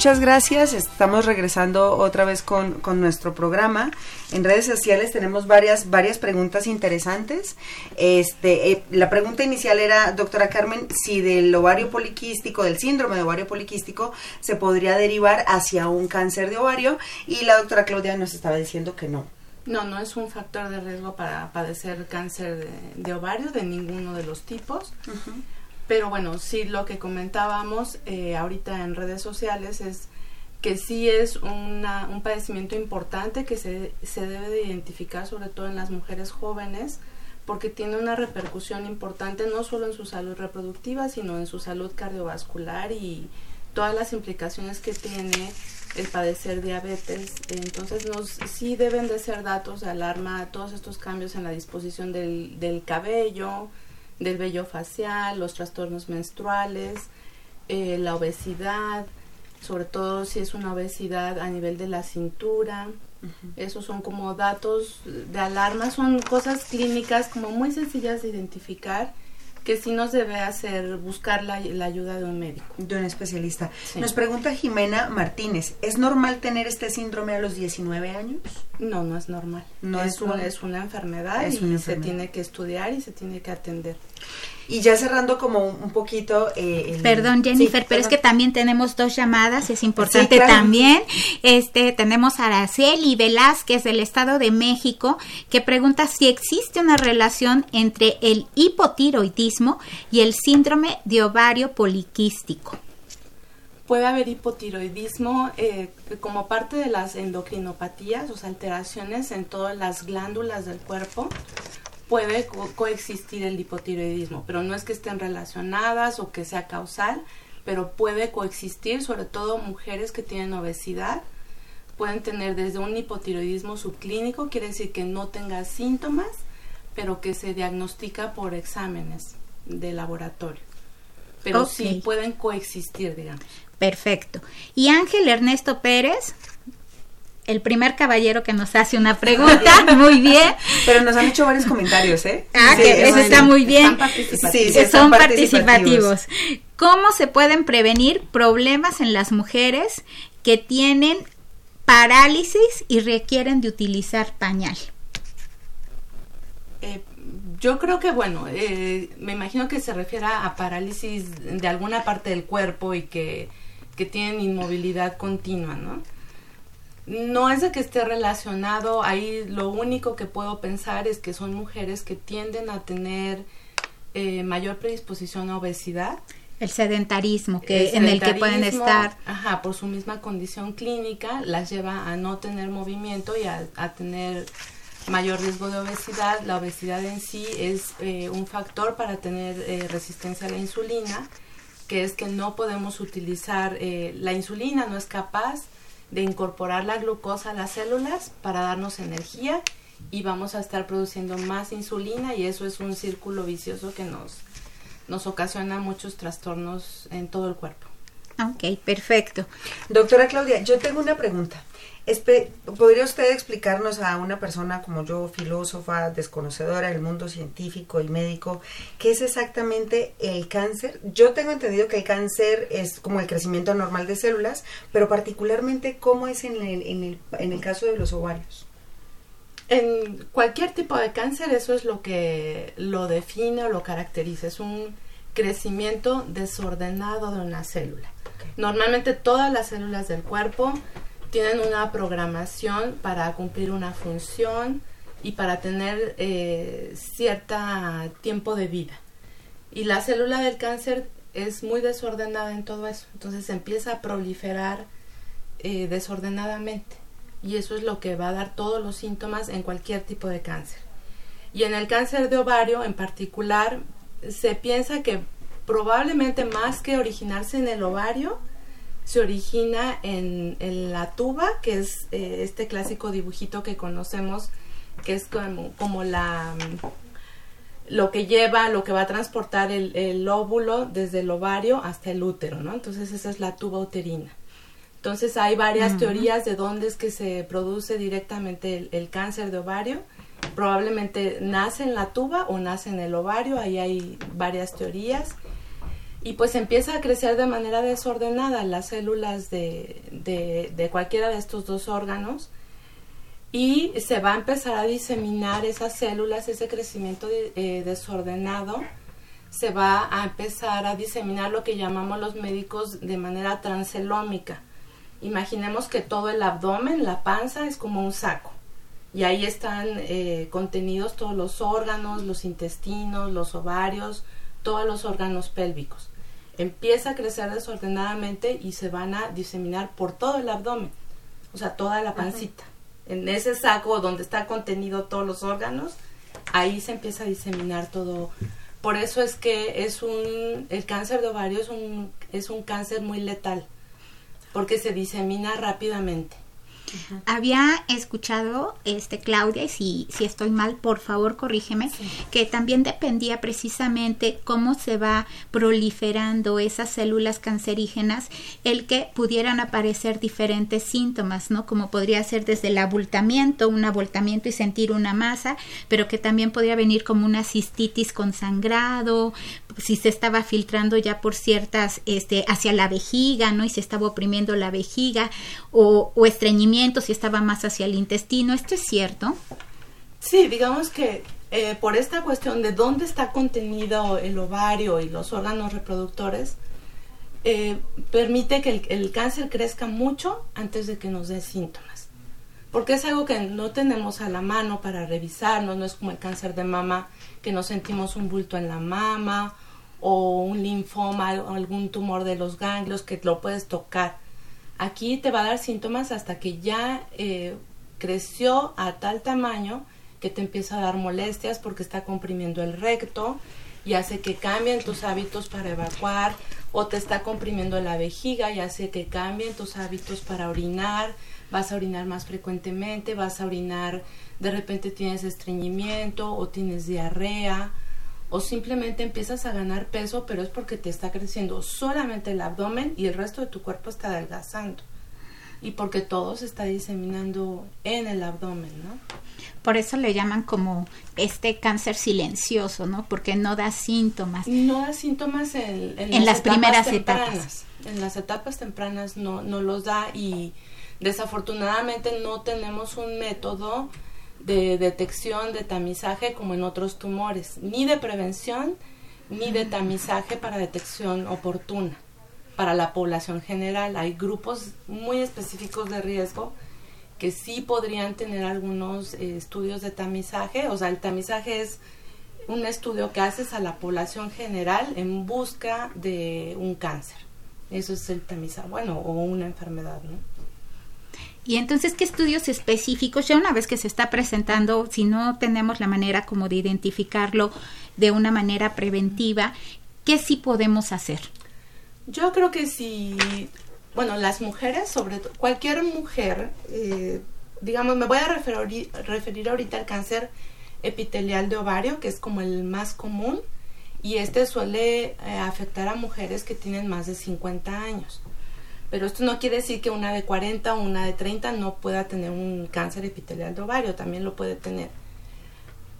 Muchas gracias. Estamos regresando otra vez con, con, nuestro programa. En redes sociales tenemos varias, varias preguntas interesantes. Este, eh, la pregunta inicial era, doctora Carmen, si del ovario poliquístico, del síndrome de ovario poliquístico, se podría derivar hacia un cáncer de ovario. Y la doctora Claudia nos estaba diciendo que no. No, no es un factor de riesgo para padecer cáncer de, ovario de ninguno de los tipos. Pero bueno, sí lo que comentábamos eh, ahorita en redes sociales es que sí es una, un padecimiento importante que se, se debe de identificar sobre todo en las mujeres jóvenes porque tiene una repercusión importante no solo en su salud reproductiva, sino en su salud cardiovascular y todas las implicaciones que tiene el padecer diabetes. Entonces, nos, sí deben de ser datos de alarma todos estos cambios en la disposición del, del cabello, del vello facial, los trastornos menstruales, eh, la obesidad, sobre todo si es una obesidad a nivel de la cintura. Esos son como datos de alarma, son cosas clínicas como muy sencillas de identificar que sí nos debe hacer buscar la, ayuda de un médico. De un especialista. Nos pregunta Jimena Martínez, ¿es normal tener este síndrome a los 19 años? No, no es normal. No es, una, es una enfermedad y se tiene que estudiar y se tiene que atender. Y ya cerrando como un, poquito... Eh, perdón, Jennifer, pero es que también tenemos dos llamadas, es importante también. Este, tenemos a Araceli Velázquez del Estado de México, que pregunta si existe una relación entre el hipotiroidismo y el síndrome de ovario poliquístico. Puede haber hipotiroidismo eh, como parte de las endocrinopatías, o sea, alteraciones en todas las glándulas del cuerpo puede coexistir el hipotiroidismo, pero no es que estén relacionadas o que sea causal, pero puede coexistir, sobre todo mujeres que tienen obesidad, pueden tener desde un hipotiroidismo subclínico, quiere decir que no tenga síntomas, pero que se diagnostica por exámenes de laboratorio. Pero sí pueden coexistir, digamos. Perfecto. Y Ángel Ernesto Pérez el primer caballero que nos hace una pregunta. [laughs] muy bien. Pero nos han hecho varios comentarios, ¿eh? Ah, que eso está muy bien. Sí, son participativos. ¿Cómo se pueden prevenir problemas en las mujeres que tienen parálisis y requieren de utilizar pañal? Eh, yo creo que, bueno, eh, me imagino que se refiere a parálisis de alguna parte del cuerpo y que, que tienen inmovilidad continua, ¿no? No es de que esté relacionado, ahí lo único que puedo pensar es que son mujeres que tienden a tener eh, mayor predisposición a obesidad. El sedentarismo, que en el que pueden estar. Ajá, por su misma condición clínica, las lleva a no tener movimiento y a, tener mayor riesgo de obesidad. La obesidad en sí es eh, un factor para tener eh, resistencia a la insulina, que es que no podemos utilizar, la insulina no es capaz de incorporar la glucosa a las células para darnos energía y vamos a estar produciendo más insulina y eso es un círculo vicioso que nos, nos ocasiona muchos trastornos en todo el cuerpo. Ok, perfecto. Doctora Claudia, yo tengo una pregunta. ¿Podría usted explicarnos a una persona como yo, filósofa, desconocedora del mundo científico y médico, qué es exactamente el cáncer? Yo tengo entendido que el cáncer es como el crecimiento normal de células, pero particularmente cómo es en el, en el, en el caso de los ovarios. En cualquier tipo de cáncer eso es lo que lo define o lo caracteriza, es un crecimiento desordenado de una célula. Normalmente todas las células del cuerpo tienen una programación para cumplir una función y para tener eh, cierto tiempo de vida. Y la célula del cáncer es muy desordenada en todo eso, entonces empieza a proliferar eh, desordenadamente y eso es lo que va a dar todos los síntomas en cualquier tipo de cáncer. Y en el cáncer de ovario en particular se piensa que probablemente más que originarse en el ovario, se origina en, la tuba, que es eh, este clásico dibujito que conocemos, que es como, como la lo que lleva, lo que va a transportar el, óvulo desde el ovario hasta el útero, ¿no? Entonces esa es la tuba uterina. Entonces hay varias teorías de dónde es que se produce directamente el, el, cáncer de ovario. Probablemente nace en la tuba o nace en el ovario, ahí hay varias teorías y pues empieza a crecer de manera desordenada las células de, de, cualquiera de estos dos órganos y se va a empezar a diseminar esas células, ese crecimiento eh, desordenado, se va a empezar a diseminar lo que llamamos los médicos de manera transelómica. Imaginemos que todo el abdomen, la panza, es como un saco. Y ahí están eh, contenidos todos los órganos, los intestinos, los ovarios, todos los órganos pélvicos empieza a crecer desordenadamente y se van a diseminar por todo el abdomen, o sea, toda la pancita. En ese saco donde está contenido todos los órganos, ahí se empieza a diseminar todo. Por eso es que es un, el cáncer de ovario es un, es un cáncer muy letal, porque se disemina rápidamente. Había escuchado, este Claudia, y si, si estoy mal, por favor corrígeme, que también dependía precisamente cómo se va proliferando esas células cancerígenas, el que pudieran aparecer diferentes síntomas, ¿no? Como podría ser desde el abultamiento, un abultamiento y sentir una masa, pero que también podría venir como una cistitis con sangrado, si se estaba filtrando ya por ciertas, este, hacia la vejiga, ¿no? Y se estaba oprimiendo la vejiga, o, o estreñimiento si estaba más hacia el intestino. ¿Esto es cierto? Sí, digamos que eh, por esta cuestión de dónde está contenido el ovario y los órganos reproductores, eh, permite que el, el, cáncer crezca mucho antes de que nos dé síntomas. Porque es algo que no tenemos a la mano para revisarnos, no es como el cáncer de mama, que nos sentimos un bulto en la mama o un linfoma algún tumor de los ganglios que lo puedes tocar. Aquí te va a dar síntomas hasta que ya eh, creció a tal tamaño que te empieza a dar molestias porque está comprimiendo el recto y hace que cambien tus hábitos para evacuar o te está comprimiendo la vejiga y hace que cambien tus hábitos para orinar, vas a orinar más frecuentemente, vas a orinar, de repente tienes estreñimiento o tienes diarrea o simplemente empiezas a ganar peso, pero es porque te está creciendo solamente el abdomen y el resto de tu cuerpo está adelgazando. Y porque todo se está diseminando en el abdomen, ¿no? Por eso le llaman como este cáncer silencioso, ¿no? Porque no da síntomas. No da síntomas en, en, las, primeras etapas. En las etapas tempranas no, no los da y desafortunadamente no tenemos un método de detección, de tamizaje como en otros tumores, ni de prevención ni de tamizaje para detección oportuna para la población general. Hay grupos muy específicos de riesgo que sí podrían tener algunos eh, estudios de tamizaje. O sea, el tamizaje es un estudio que haces a la población general en busca de un cáncer. Eso es el tamizaje, bueno, o una enfermedad, ¿no? Y entonces, ¿qué estudios específicos, ya una vez que se está presentando, si no tenemos la manera como de identificarlo de una manera preventiva, qué sí podemos hacer? Yo creo que sí, bueno, las mujeres, sobre todo, cualquier mujer, eh, digamos, me voy a referir, referir ahorita al cáncer epitelial de ovario, que es como el más común, y este suele eh, afectar a mujeres que tienen más de 50 años. Pero esto no quiere decir que una de 40 o una de 30 no pueda tener un cáncer epitelial de ovario, también lo puede tener.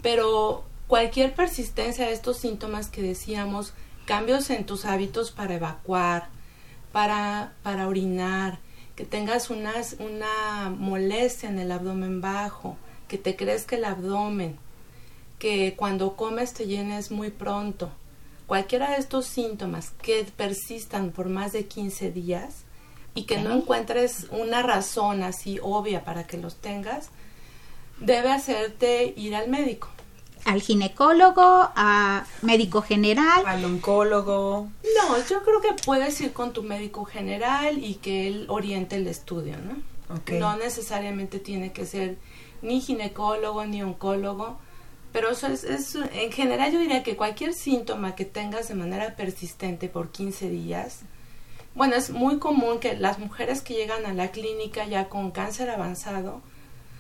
Pero cualquier persistencia de estos síntomas que decíamos, cambios en tus hábitos para evacuar, para, para orinar, que tengas unas, una molestia en el abdomen bajo, que te crezca el abdomen, que cuando comes te llenes muy pronto. Cualquiera de estos síntomas que persistan por más de 15 días y que no encuentres una razón así obvia para que los tengas, debe hacerte ir al médico. Al ginecólogo, a médico general. Al oncólogo. No, yo creo que puedes ir con tu médico general y que él oriente el estudio, ¿no? No necesariamente tiene que ser ni ginecólogo ni oncólogo pero eso es, en general yo diría que cualquier síntoma que tengas de manera persistente por 15 días, bueno, es muy común que las mujeres que llegan a la clínica ya con cáncer avanzado,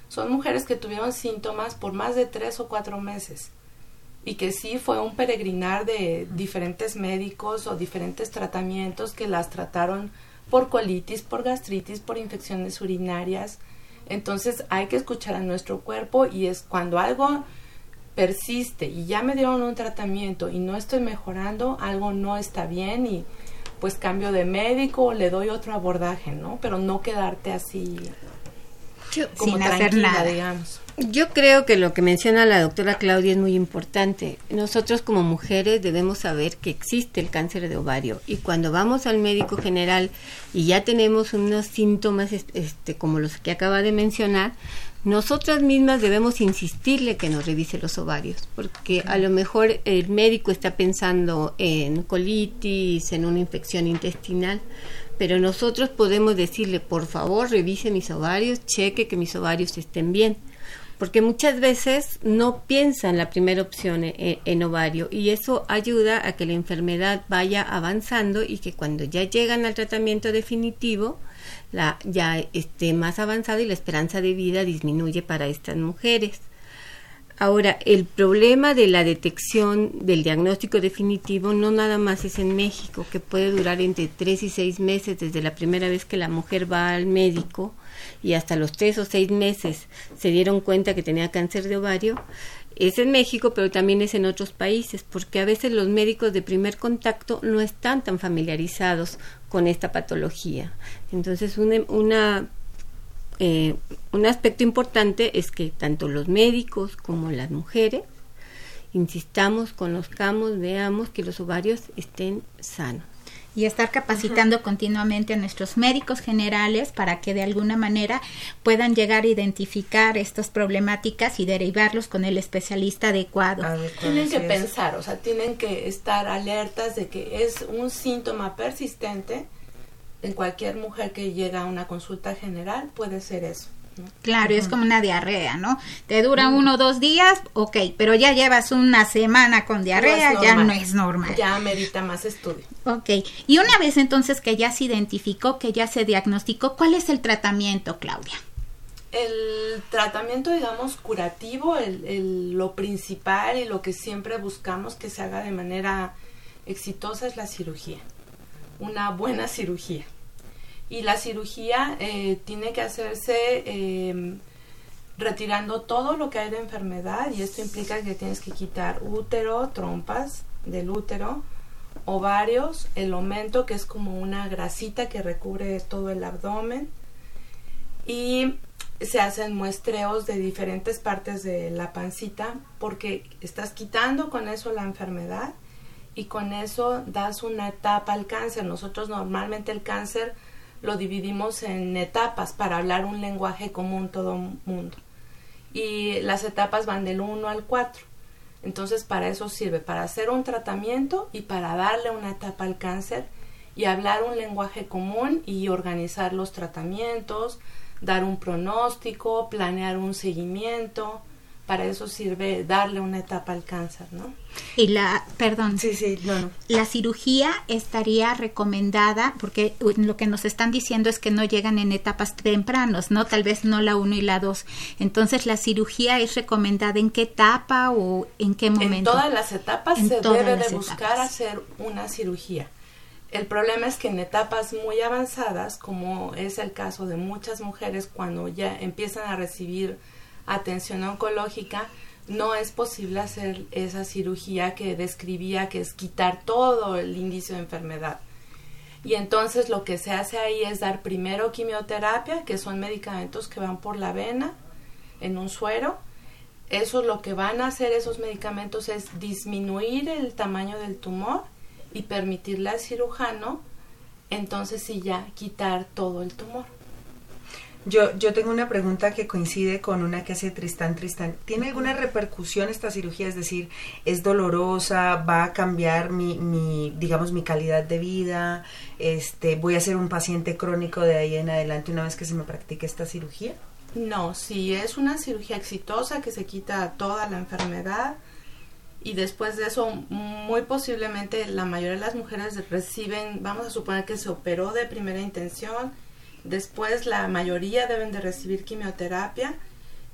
son mujeres que tuvieron síntomas por más de tres o cuatro meses y que sí fue un peregrinar de diferentes médicos o diferentes tratamientos que las trataron por colitis, por gastritis, por infecciones urinarias. Entonces hay que escuchar a nuestro cuerpo y es cuando algo persiste y ya me dieron un tratamiento y no estoy mejorando, algo no está bien y pues cambio de médico o le doy otro abordaje, ¿no? Pero no quedarte así como sin hacer nada, digamos. Yo creo que lo que menciona la doctora Claudia es muy importante. Nosotros como mujeres debemos saber que existe el cáncer de ovario y cuando vamos al médico general y ya tenemos unos síntomas este, como los que acaba de mencionar, nosotras mismas debemos insistirle que nos revise los ovarios, porque a lo mejor el médico está pensando en colitis, en una infección intestinal, pero nosotros podemos decirle, por favor, revise mis ovarios, cheque que mis ovarios estén bien, porque muchas veces no piensa en la primera opción en, en ovario y eso ayuda a que la enfermedad vaya avanzando y que cuando ya llegan al tratamiento definitivo, la, ya esté más avanzado y la esperanza de vida disminuye para estas mujeres. Ahora, el problema de la detección del diagnóstico definitivo no nada más es en México, que puede durar entre tres y seis meses desde la primera vez que la mujer va al médico y hasta los tres o seis meses se dieron cuenta que tenía cáncer de ovario es en México, pero también es en otros países, porque a veces los médicos de primer contacto no están tan familiarizados con esta patología. Entonces, una, eh, un aspecto importante es que tanto los médicos como las mujeres insistamos, conozcamos, veamos que los ovarios estén sanos y estar capacitando continuamente a nuestros médicos generales para que de alguna manera puedan llegar a identificar estas problemáticas y derivarlos con el especialista adecuado. tienen que pensar, o sea, tienen que estar alertas de que es un síntoma persistente en cualquier mujer que llega a una consulta general, puede ser eso. Claro, es como una diarrea, ¿no? Te dura uno o dos días, ok, pero ya llevas una semana con diarrea, ya no es normal. Ya merita más estudio. Ok, y una vez entonces que ya se identificó, que ya se diagnosticó, ¿cuál es el tratamiento, Claudia? El tratamiento, digamos, curativo, el, lo principal y lo que siempre buscamos que se haga de manera exitosa es la cirugía, una buena cirugía y la cirugía eh, tiene que hacerse em, retirando todo lo que hay de enfermedad y esto implica que tienes que quitar útero, trompas del útero, ovarios, el omento que es como una grasita que recubre todo el abdomen y se hacen muestreos de diferentes partes de la pancita porque estás quitando con eso la enfermedad y con eso das una etapa al cáncer. Nosotros normalmente el cáncer lo dividimos en etapas para hablar un lenguaje común todo mundo. Y las etapas van del 1 al 4. Entonces para eso sirve, para hacer un tratamiento y para darle una etapa al cáncer y hablar un lenguaje común y organizar los tratamientos, dar un pronóstico, planear un seguimiento para eso sirve darle una etapa al cáncer, ¿no? Y la, perdón, sí, sí, no, la cirugía estaría recomendada, porque lo que nos están diciendo es que no llegan en etapas tempranos, ¿no? Tal vez no la 1 y la 2. Entonces, ¿la cirugía es recomendada en qué etapa o en qué momento? En todas las etapas se debe de buscar hacer una cirugía. El problema es que en etapas muy avanzadas, como es el caso de muchas mujeres cuando ya empiezan a recibir atención oncológica, no es posible hacer esa cirugía que describía, que es quitar todo el índice de enfermedad. Y entonces lo que se hace ahí es dar primero quimioterapia, que son medicamentos que van por la vena en un suero. Eso lo que van a hacer esos medicamentos es disminuir el tamaño del tumor y permitirle al cirujano entonces sí ya quitar todo el tumor. Yo, yo tengo una pregunta que coincide con una que hace Tristán Tristán. ¿Tiene alguna repercusión esta cirugía? Es decir, ¿es dolorosa? ¿Va a cambiar mi, mi, digamos, mi calidad de vida? Este, ¿Voy a ser un paciente crónico de ahí en adelante una vez que se me practique esta cirugía? No, si es una cirugía exitosa que se quita toda la enfermedad y después de eso muy posiblemente la mayoría de las mujeres reciben, vamos a suponer que se operó de primera intención, Después la mayoría deben de recibir quimioterapia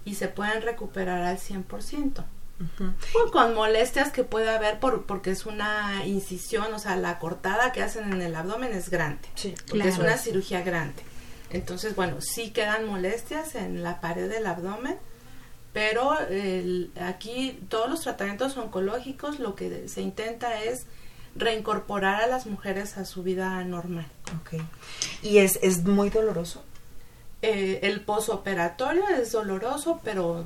y se pueden recuperar al 100%. con molestias que puede haber por, porque es una incisión, o sea, la cortada que hacen en el abdomen es grande, sí, porque es una cirugía grande. Entonces, bueno, sí quedan molestias en la pared del abdomen, pero aquí todos los tratamientos oncológicos lo que se intenta es reincorporar a las mujeres a su vida normal. Okay. ¿Y es, es muy doloroso? Eh, el posoperatorio es doloroso, pero,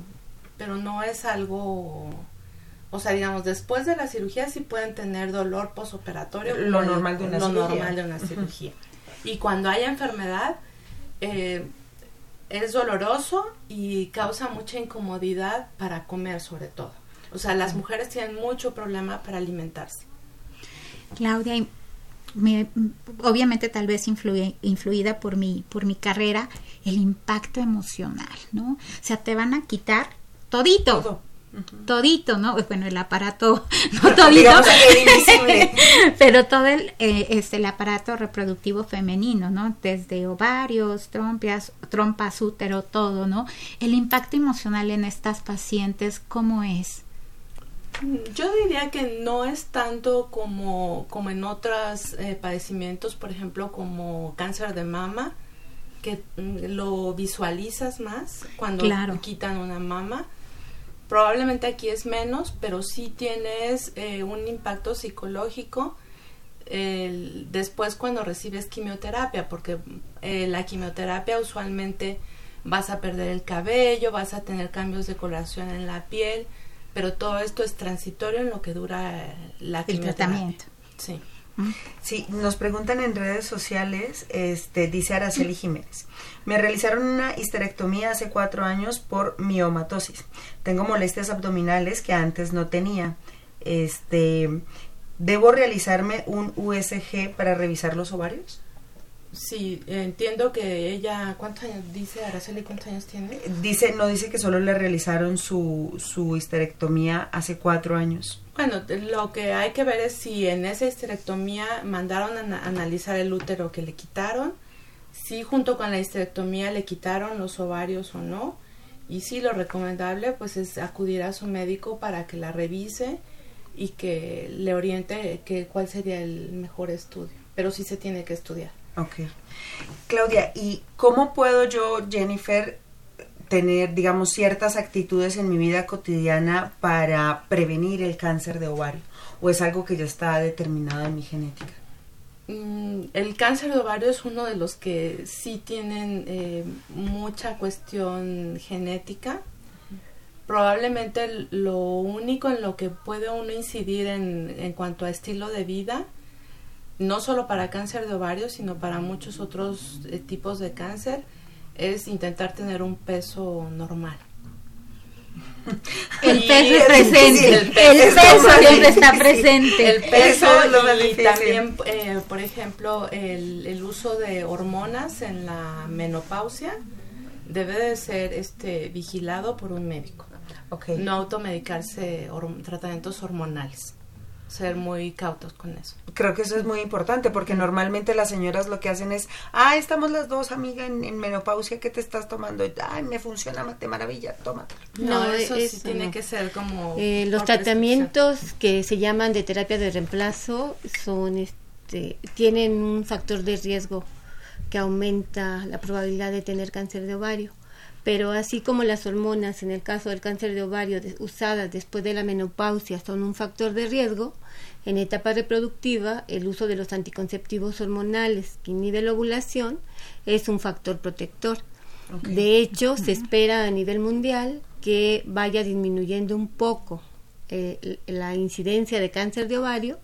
pero no es algo... O sea, digamos, después de la cirugía sí pueden tener dolor posoperatorio. Lo normal de una lo cirugía. normal de una cirugía. Y cuando hay enfermedad, eh, es doloroso y causa mucha incomodidad para comer sobre todo. O sea, las mujeres tienen mucho problema para alimentarse. Claudia, obviamente tal vez influida por mi, por mi carrera, el impacto emocional, ¿no? O sea, te van a quitar todito. Todito, ¿no? Bueno, el aparato, [laughs] no [laughs] todito, [laughs] pero todo el, eh, este, el aparato reproductivo femenino, ¿no? Desde ovarios, trompas, trompas, útero, todo, ¿no? El impacto emocional en estas pacientes, ¿cómo es? Yo diría que no es tanto como, como en otros eh, padecimientos, por ejemplo, como cáncer de mama, que mm, lo visualizas más cuando quitan una mama. Probablemente aquí es menos, pero sí tienes eh, un impacto psicológico después cuando recibes quimioterapia, porque eh, la quimioterapia usualmente vas a perder el cabello, vas a tener cambios de coloración en la piel, pero todo esto es transitorio en lo que dura la el tratamiento. Sí. Sí, nos preguntan en redes sociales, este, dice Araceli Jiménez. Me realizaron una histerectomía hace cuatro años por miomatosis. Tengo molestias abdominales que antes no tenía. Este, ¿Debo realizarme un USG para revisar los ovarios? Sí, entiendo que ella, ¿cuántos años dice Araceli? ¿Cuántos años tiene? Dice, no dice que solo le realizaron su, su histerectomía hace cuatro años. Bueno, lo que hay que ver es si en esa histerectomía mandaron a analizar el útero que le quitaron, si junto con la histerectomía le quitaron los ovarios o no, y si lo recomendable pues es acudir a su médico para que la revise y que le oriente que cuál sería el mejor estudio, pero sí se tiene que estudiar. Ok. Claudia, ¿y cómo puedo yo, Jennifer, tener, digamos, ciertas actitudes en mi vida cotidiana para prevenir el cáncer de ovario? ¿O es algo que ya está determinado en mi genética? Mm, el cáncer de ovario es uno de los que sí tienen eh, mucha cuestión genética. Probablemente lo único en lo que puede uno incidir en, en cuanto a estilo de vida no solo para cáncer de ovario, sino para muchos otros eh, tipos de cáncer, es intentar tener un peso normal. El peso es presente. El peso, siempre está presente. El peso y también, eh, por ejemplo, el, el, uso de hormonas en la menopausia debe de ser este vigilado por un médico. No automedicarse tratamientos hormonales ser muy cautos con eso. Creo que eso es muy importante porque normalmente las señoras lo que hacen es, ah, estamos las dos, amiga, en, menopausia, ¿qué te estás tomando? Ay, me funciona de maravilla, tómatelo. No, eso, sí tiene que ser como... Eh, los tratamientos que se llaman de terapia de reemplazo son, este, tienen un factor de riesgo que aumenta la probabilidad de tener cáncer de ovario pero así como las hormonas en el caso del cáncer de ovario usadas después de la menopausia son un factor de riesgo, en etapa reproductiva el uso de los anticonceptivos hormonales que inhibe la ovulación es un factor protector. De hecho, se espera a nivel mundial que vaya disminuyendo un poco eh, la incidencia de cáncer de ovario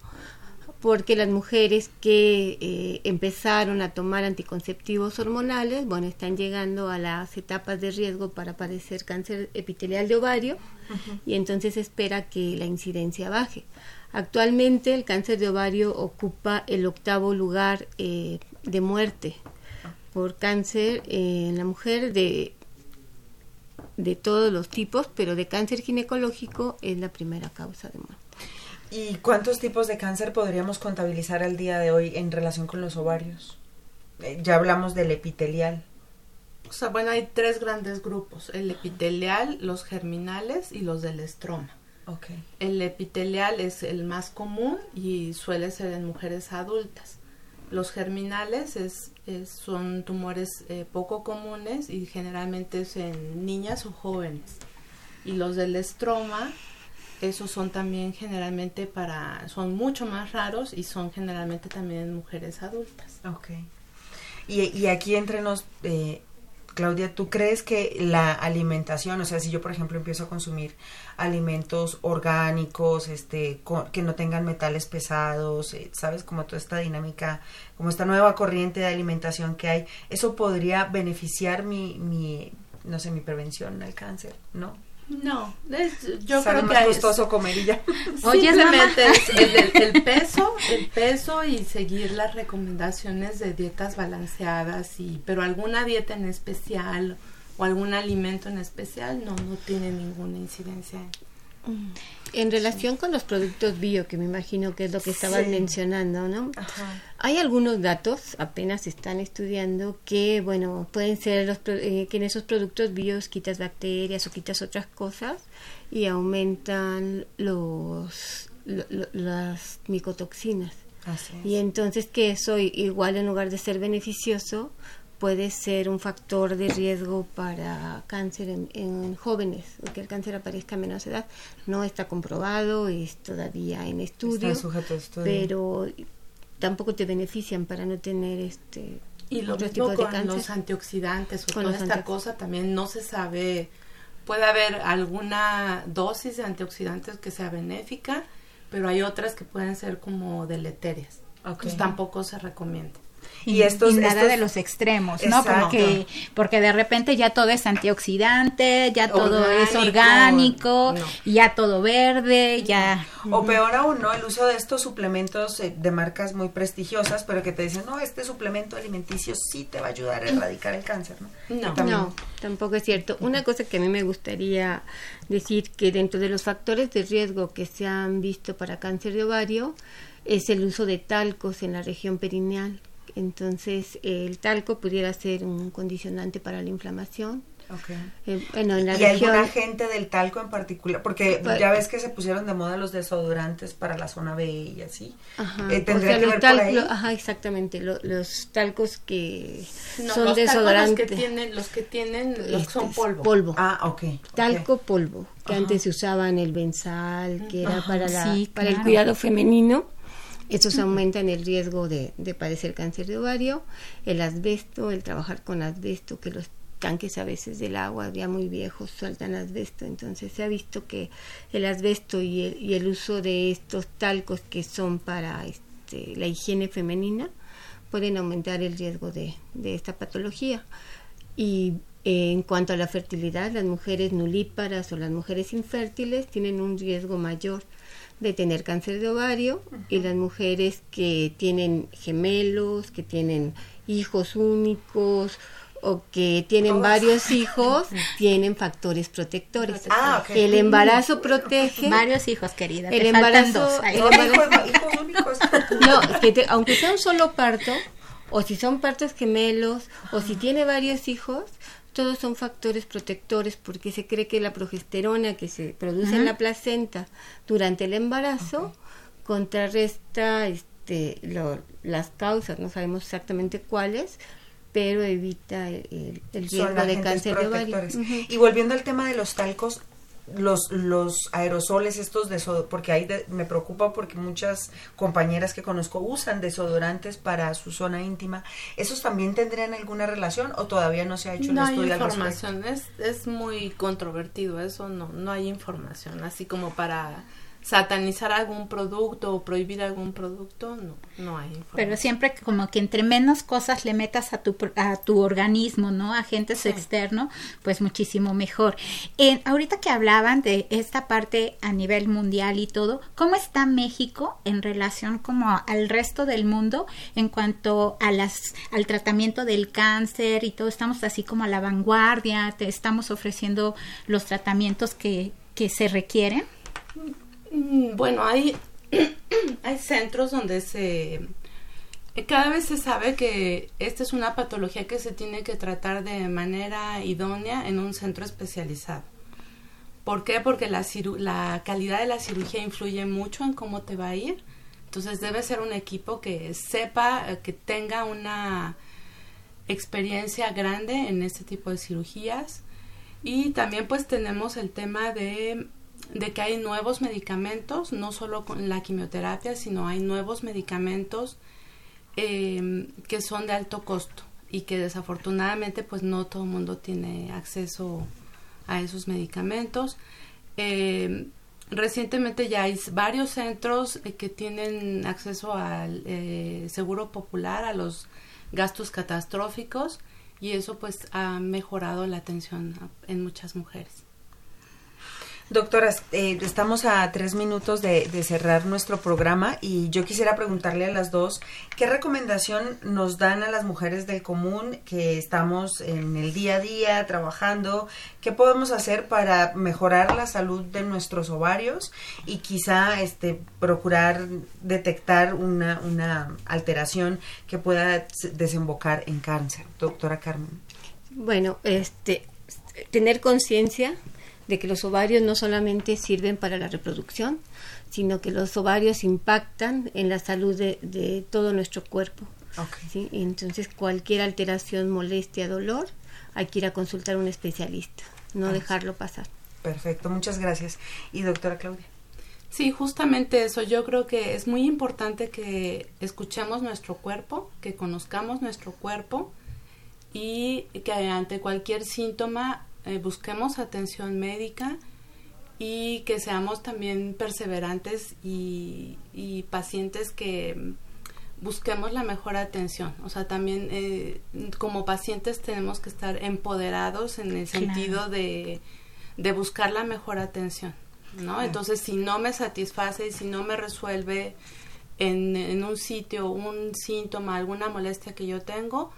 porque las mujeres que eh, empezaron a tomar anticonceptivos hormonales, bueno, están llegando a las etapas de riesgo para padecer cáncer epitelial de ovario y entonces espera que la incidencia baje. Actualmente el cáncer de ovario ocupa el octavo lugar eh, de muerte por cáncer en la mujer de de todos los tipos, pero de cáncer ginecológico es la primera causa de muerte. ¿Y cuántos tipos de cáncer podríamos contabilizar al día de hoy en relación con los ovarios? Eh, ya hablamos del epitelial. O sea, bueno, hay tres grandes grupos, el epitelial, los germinales y los del estroma. Okay. El epitelial es el más común y suele ser en mujeres adultas. Los germinales es, son tumores eh, poco comunes y generalmente es en niñas o jóvenes. Y los del estroma esos son también generalmente para, son mucho más raros y son generalmente también en mujeres adultas. Ok. Y, y aquí entre nos, eh, Claudia, ¿tú crees que la alimentación, o sea, si yo por ejemplo empiezo a consumir alimentos orgánicos, este, que no tengan metales pesados, eh, sabes, como toda esta dinámica, como esta nueva corriente de alimentación que hay, eso podría beneficiar mi, mi no sé, mi prevención al cáncer, ¿no? No, yo creo que gustoso comer y ya. [laughs] Oye, el, el, [laughs] peso, el peso y seguir las recomendaciones de dietas balanceadas y pero alguna dieta en especial o algún alimento en especial no no tiene ninguna incidencia. En relación con los productos bio, que me imagino que es lo que estaban mencionando, ¿no? Hay algunos datos, apenas se están estudiando, que, bueno, pueden ser los, eh, que en esos productos bios quitas bacterias o quitas otras cosas y aumentan los, las micotoxinas. Y entonces que eso igual en lugar de ser beneficioso, puede ser un factor de riesgo para cáncer en, jóvenes, que el cáncer aparezca a menos edad. No está comprobado, es todavía en estudio, pero tampoco te benefician para no tener este y lo mismo con los antioxidantes o con esta cosa también no se sabe puede haber alguna dosis de antioxidantes que sea benéfica pero hay otras que pueden ser como deleterias. Pues tampoco se recomienda y, estos, nada de los extremos, ¿no? Porque, porque de repente ya todo es antioxidante, ya todo es orgánico, ya todo verde, ya... O peor aún, ¿no? El uso de estos suplementos eh, de marcas muy prestigiosas, pero que te dicen, no, este suplemento alimenticio sí te va a ayudar a erradicar el cáncer, ¿no? No, no tampoco es cierto. Una cosa que a mí me gustaría decir que dentro de los factores de riesgo que se han visto para cáncer de ovario, es el uso de talcos en la región perineal, entonces, el talco pudiera ser un condicionante para la inflamación. Okay. Eh, bueno, en la ¿Y alguna gente del talco en particular? Porque pues, ya ves que se pusieron de moda los desodorantes para la zona B y así. Ajá, eh, ¿Tendría que ver por ahí? Ajá, exactamente. los talcos que son desodorantes. Los que tienen, los que tienen, los que son polvo. polvo. Ah, ok. Talco polvo, que antes se usaban el benzal, que era para, la, para el cuidado femenino estos aumentan el riesgo de, de, padecer cáncer de ovario, el asbesto, el trabajar con asbesto, que los tanques a veces del agua ya muy viejos sueltan asbesto, entonces se ha visto que el asbesto y el, y el uso de estos talcos que son para este, la higiene femenina pueden aumentar el riesgo de, de esta patología. Y eh, en cuanto a la fertilidad, las mujeres nulíparas o las mujeres infértiles tienen un riesgo mayor de tener cáncer de ovario y las mujeres que tienen gemelos, que tienen hijos únicos o que tienen varios hijos [laughs] tienen factores protectores. Ah, El embarazo protege. Varios hijos, querida. El embarazo. [laughs] no, que aunque sea un solo parto, o si son partos gemelos, o si tiene varios hijos, todos son factores protectores porque se cree que la progesterona que se produce en la placenta durante el embarazo contrarresta este, las causas, no sabemos exactamente cuáles, pero evita el, riesgo de cáncer de ovario. Y volviendo al tema de los talcos, los, los aerosoles estos de porque ahí me preocupa porque muchas compañeras que conozco usan desodorantes para su zona íntima. ¿Esos también tendrían alguna relación o todavía no se ha hecho no un estudio hay información, es, es muy controvertido eso, no, no hay información, así como para satanizar algún producto o prohibir algún producto, no, no hay. Pero siempre como que entre menos cosas le metas a tu, a tu organismo, ¿no? Agentes externos, pues muchísimo mejor. Eh, ahorita que hablaban de esta parte a nivel mundial y todo, ¿cómo está México en relación como al resto del mundo en cuanto a las, al tratamiento del cáncer y todo? Estamos así como a la vanguardia, te estamos ofreciendo los tratamientos que, que se requieren. Mm, bueno, hay, [clears throat] hay centros donde se... Cada vez se sabe que esta es una patología que se tiene que tratar de manera idónea en un centro especializado. ¿Por qué? Porque la, la calidad de la cirugía influye mucho en cómo te va a ir. Entonces debe ser un equipo que sepa, eh, que tenga una experiencia grande en este tipo de cirugías. Y también pues tenemos el tema de de que hay nuevos medicamentos, no solo con la quimioterapia, sino hay nuevos medicamentos eh, que son de alto costo y que desafortunadamente pues no todo el mundo tiene acceso a esos medicamentos. Eh, recientemente ya hay varios centros eh, que tienen acceso al seguro popular, a los gastos catastróficos y eso pues ha mejorado la atención en muchas mujeres. Doctoras, eh, estamos a tres minutos de, cerrar nuestro programa y yo quisiera preguntarle a las dos qué recomendación nos dan a las mujeres del común que estamos en el día a día trabajando, qué podemos hacer para mejorar la salud de nuestros ovarios y quizá este procurar detectar una, una alteración que pueda desembocar en cáncer. Doctora Carmen. Bueno, este tener conciencia de que los ovarios no solamente sirven para la reproducción, sino que los ovarios impactan en la salud de, todo nuestro cuerpo. ¿sí? entonces cualquier alteración, molestia, dolor, hay que ir a consultar a un especialista, no ah, dejarlo pasar. Perfecto, muchas gracias. ¿Y doctora Claudia? Sí, justamente eso. Yo creo que es muy importante que escuchemos nuestro cuerpo, que conozcamos nuestro cuerpo y que ante cualquier síntoma eh, busquemos atención médica y que seamos también perseverantes y, pacientes que busquemos la mejor atención. O sea, también eh, como pacientes tenemos que estar empoderados en el sentido de, de, buscar la mejor atención, ¿no? Entonces, si no me satisface y si no me resuelve en, en un sitio un síntoma, alguna molestia que yo tengo,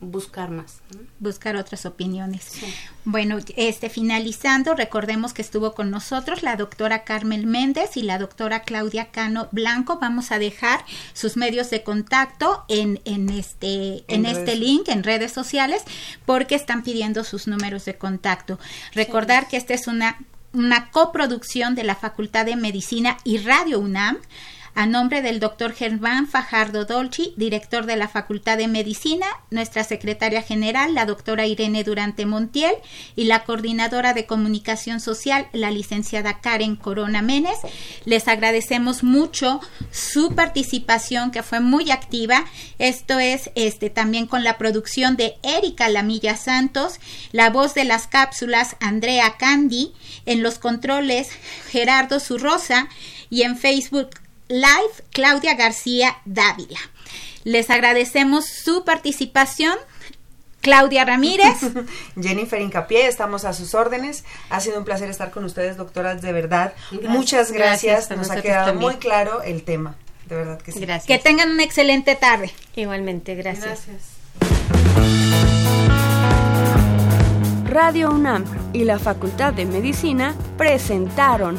buscar más. Buscar otras opiniones. Bueno, este finalizando, recordemos que estuvo con nosotros la doctora Carmen Méndez y la doctora Claudia Cano Blanco. Vamos a dejar sus medios de contacto en, en este, en, este link en redes sociales porque están pidiendo sus números de contacto. Recordar que esta es una, una coproducción de la Facultad de Medicina y Radio UNAM a nombre del doctor Germán Fajardo Dolci, director de la Facultad de Medicina, nuestra secretaria general, la doctora Irene Durante Montiel, y la coordinadora de comunicación social, la licenciada Karen Corona Menes, les agradecemos mucho su participación, que fue muy activa. Esto es este también con la producción de Erika Lamilla Santos, la voz de las cápsulas Andrea Candy, en los controles Gerardo Zurrosa y en Facebook Live Claudia García Dávila. Les agradecemos su participación. Claudia Ramírez. [laughs] Jennifer Incapié, estamos a sus órdenes. Ha sido un placer estar con ustedes, doctoras, de verdad. Muchas gracias. Nos ha quedado muy claro el tema. De verdad que sí. Gracias. Que tengan una excelente tarde. Igualmente, gracias. Gracias. Radio UNAM y la Facultad de Medicina presentaron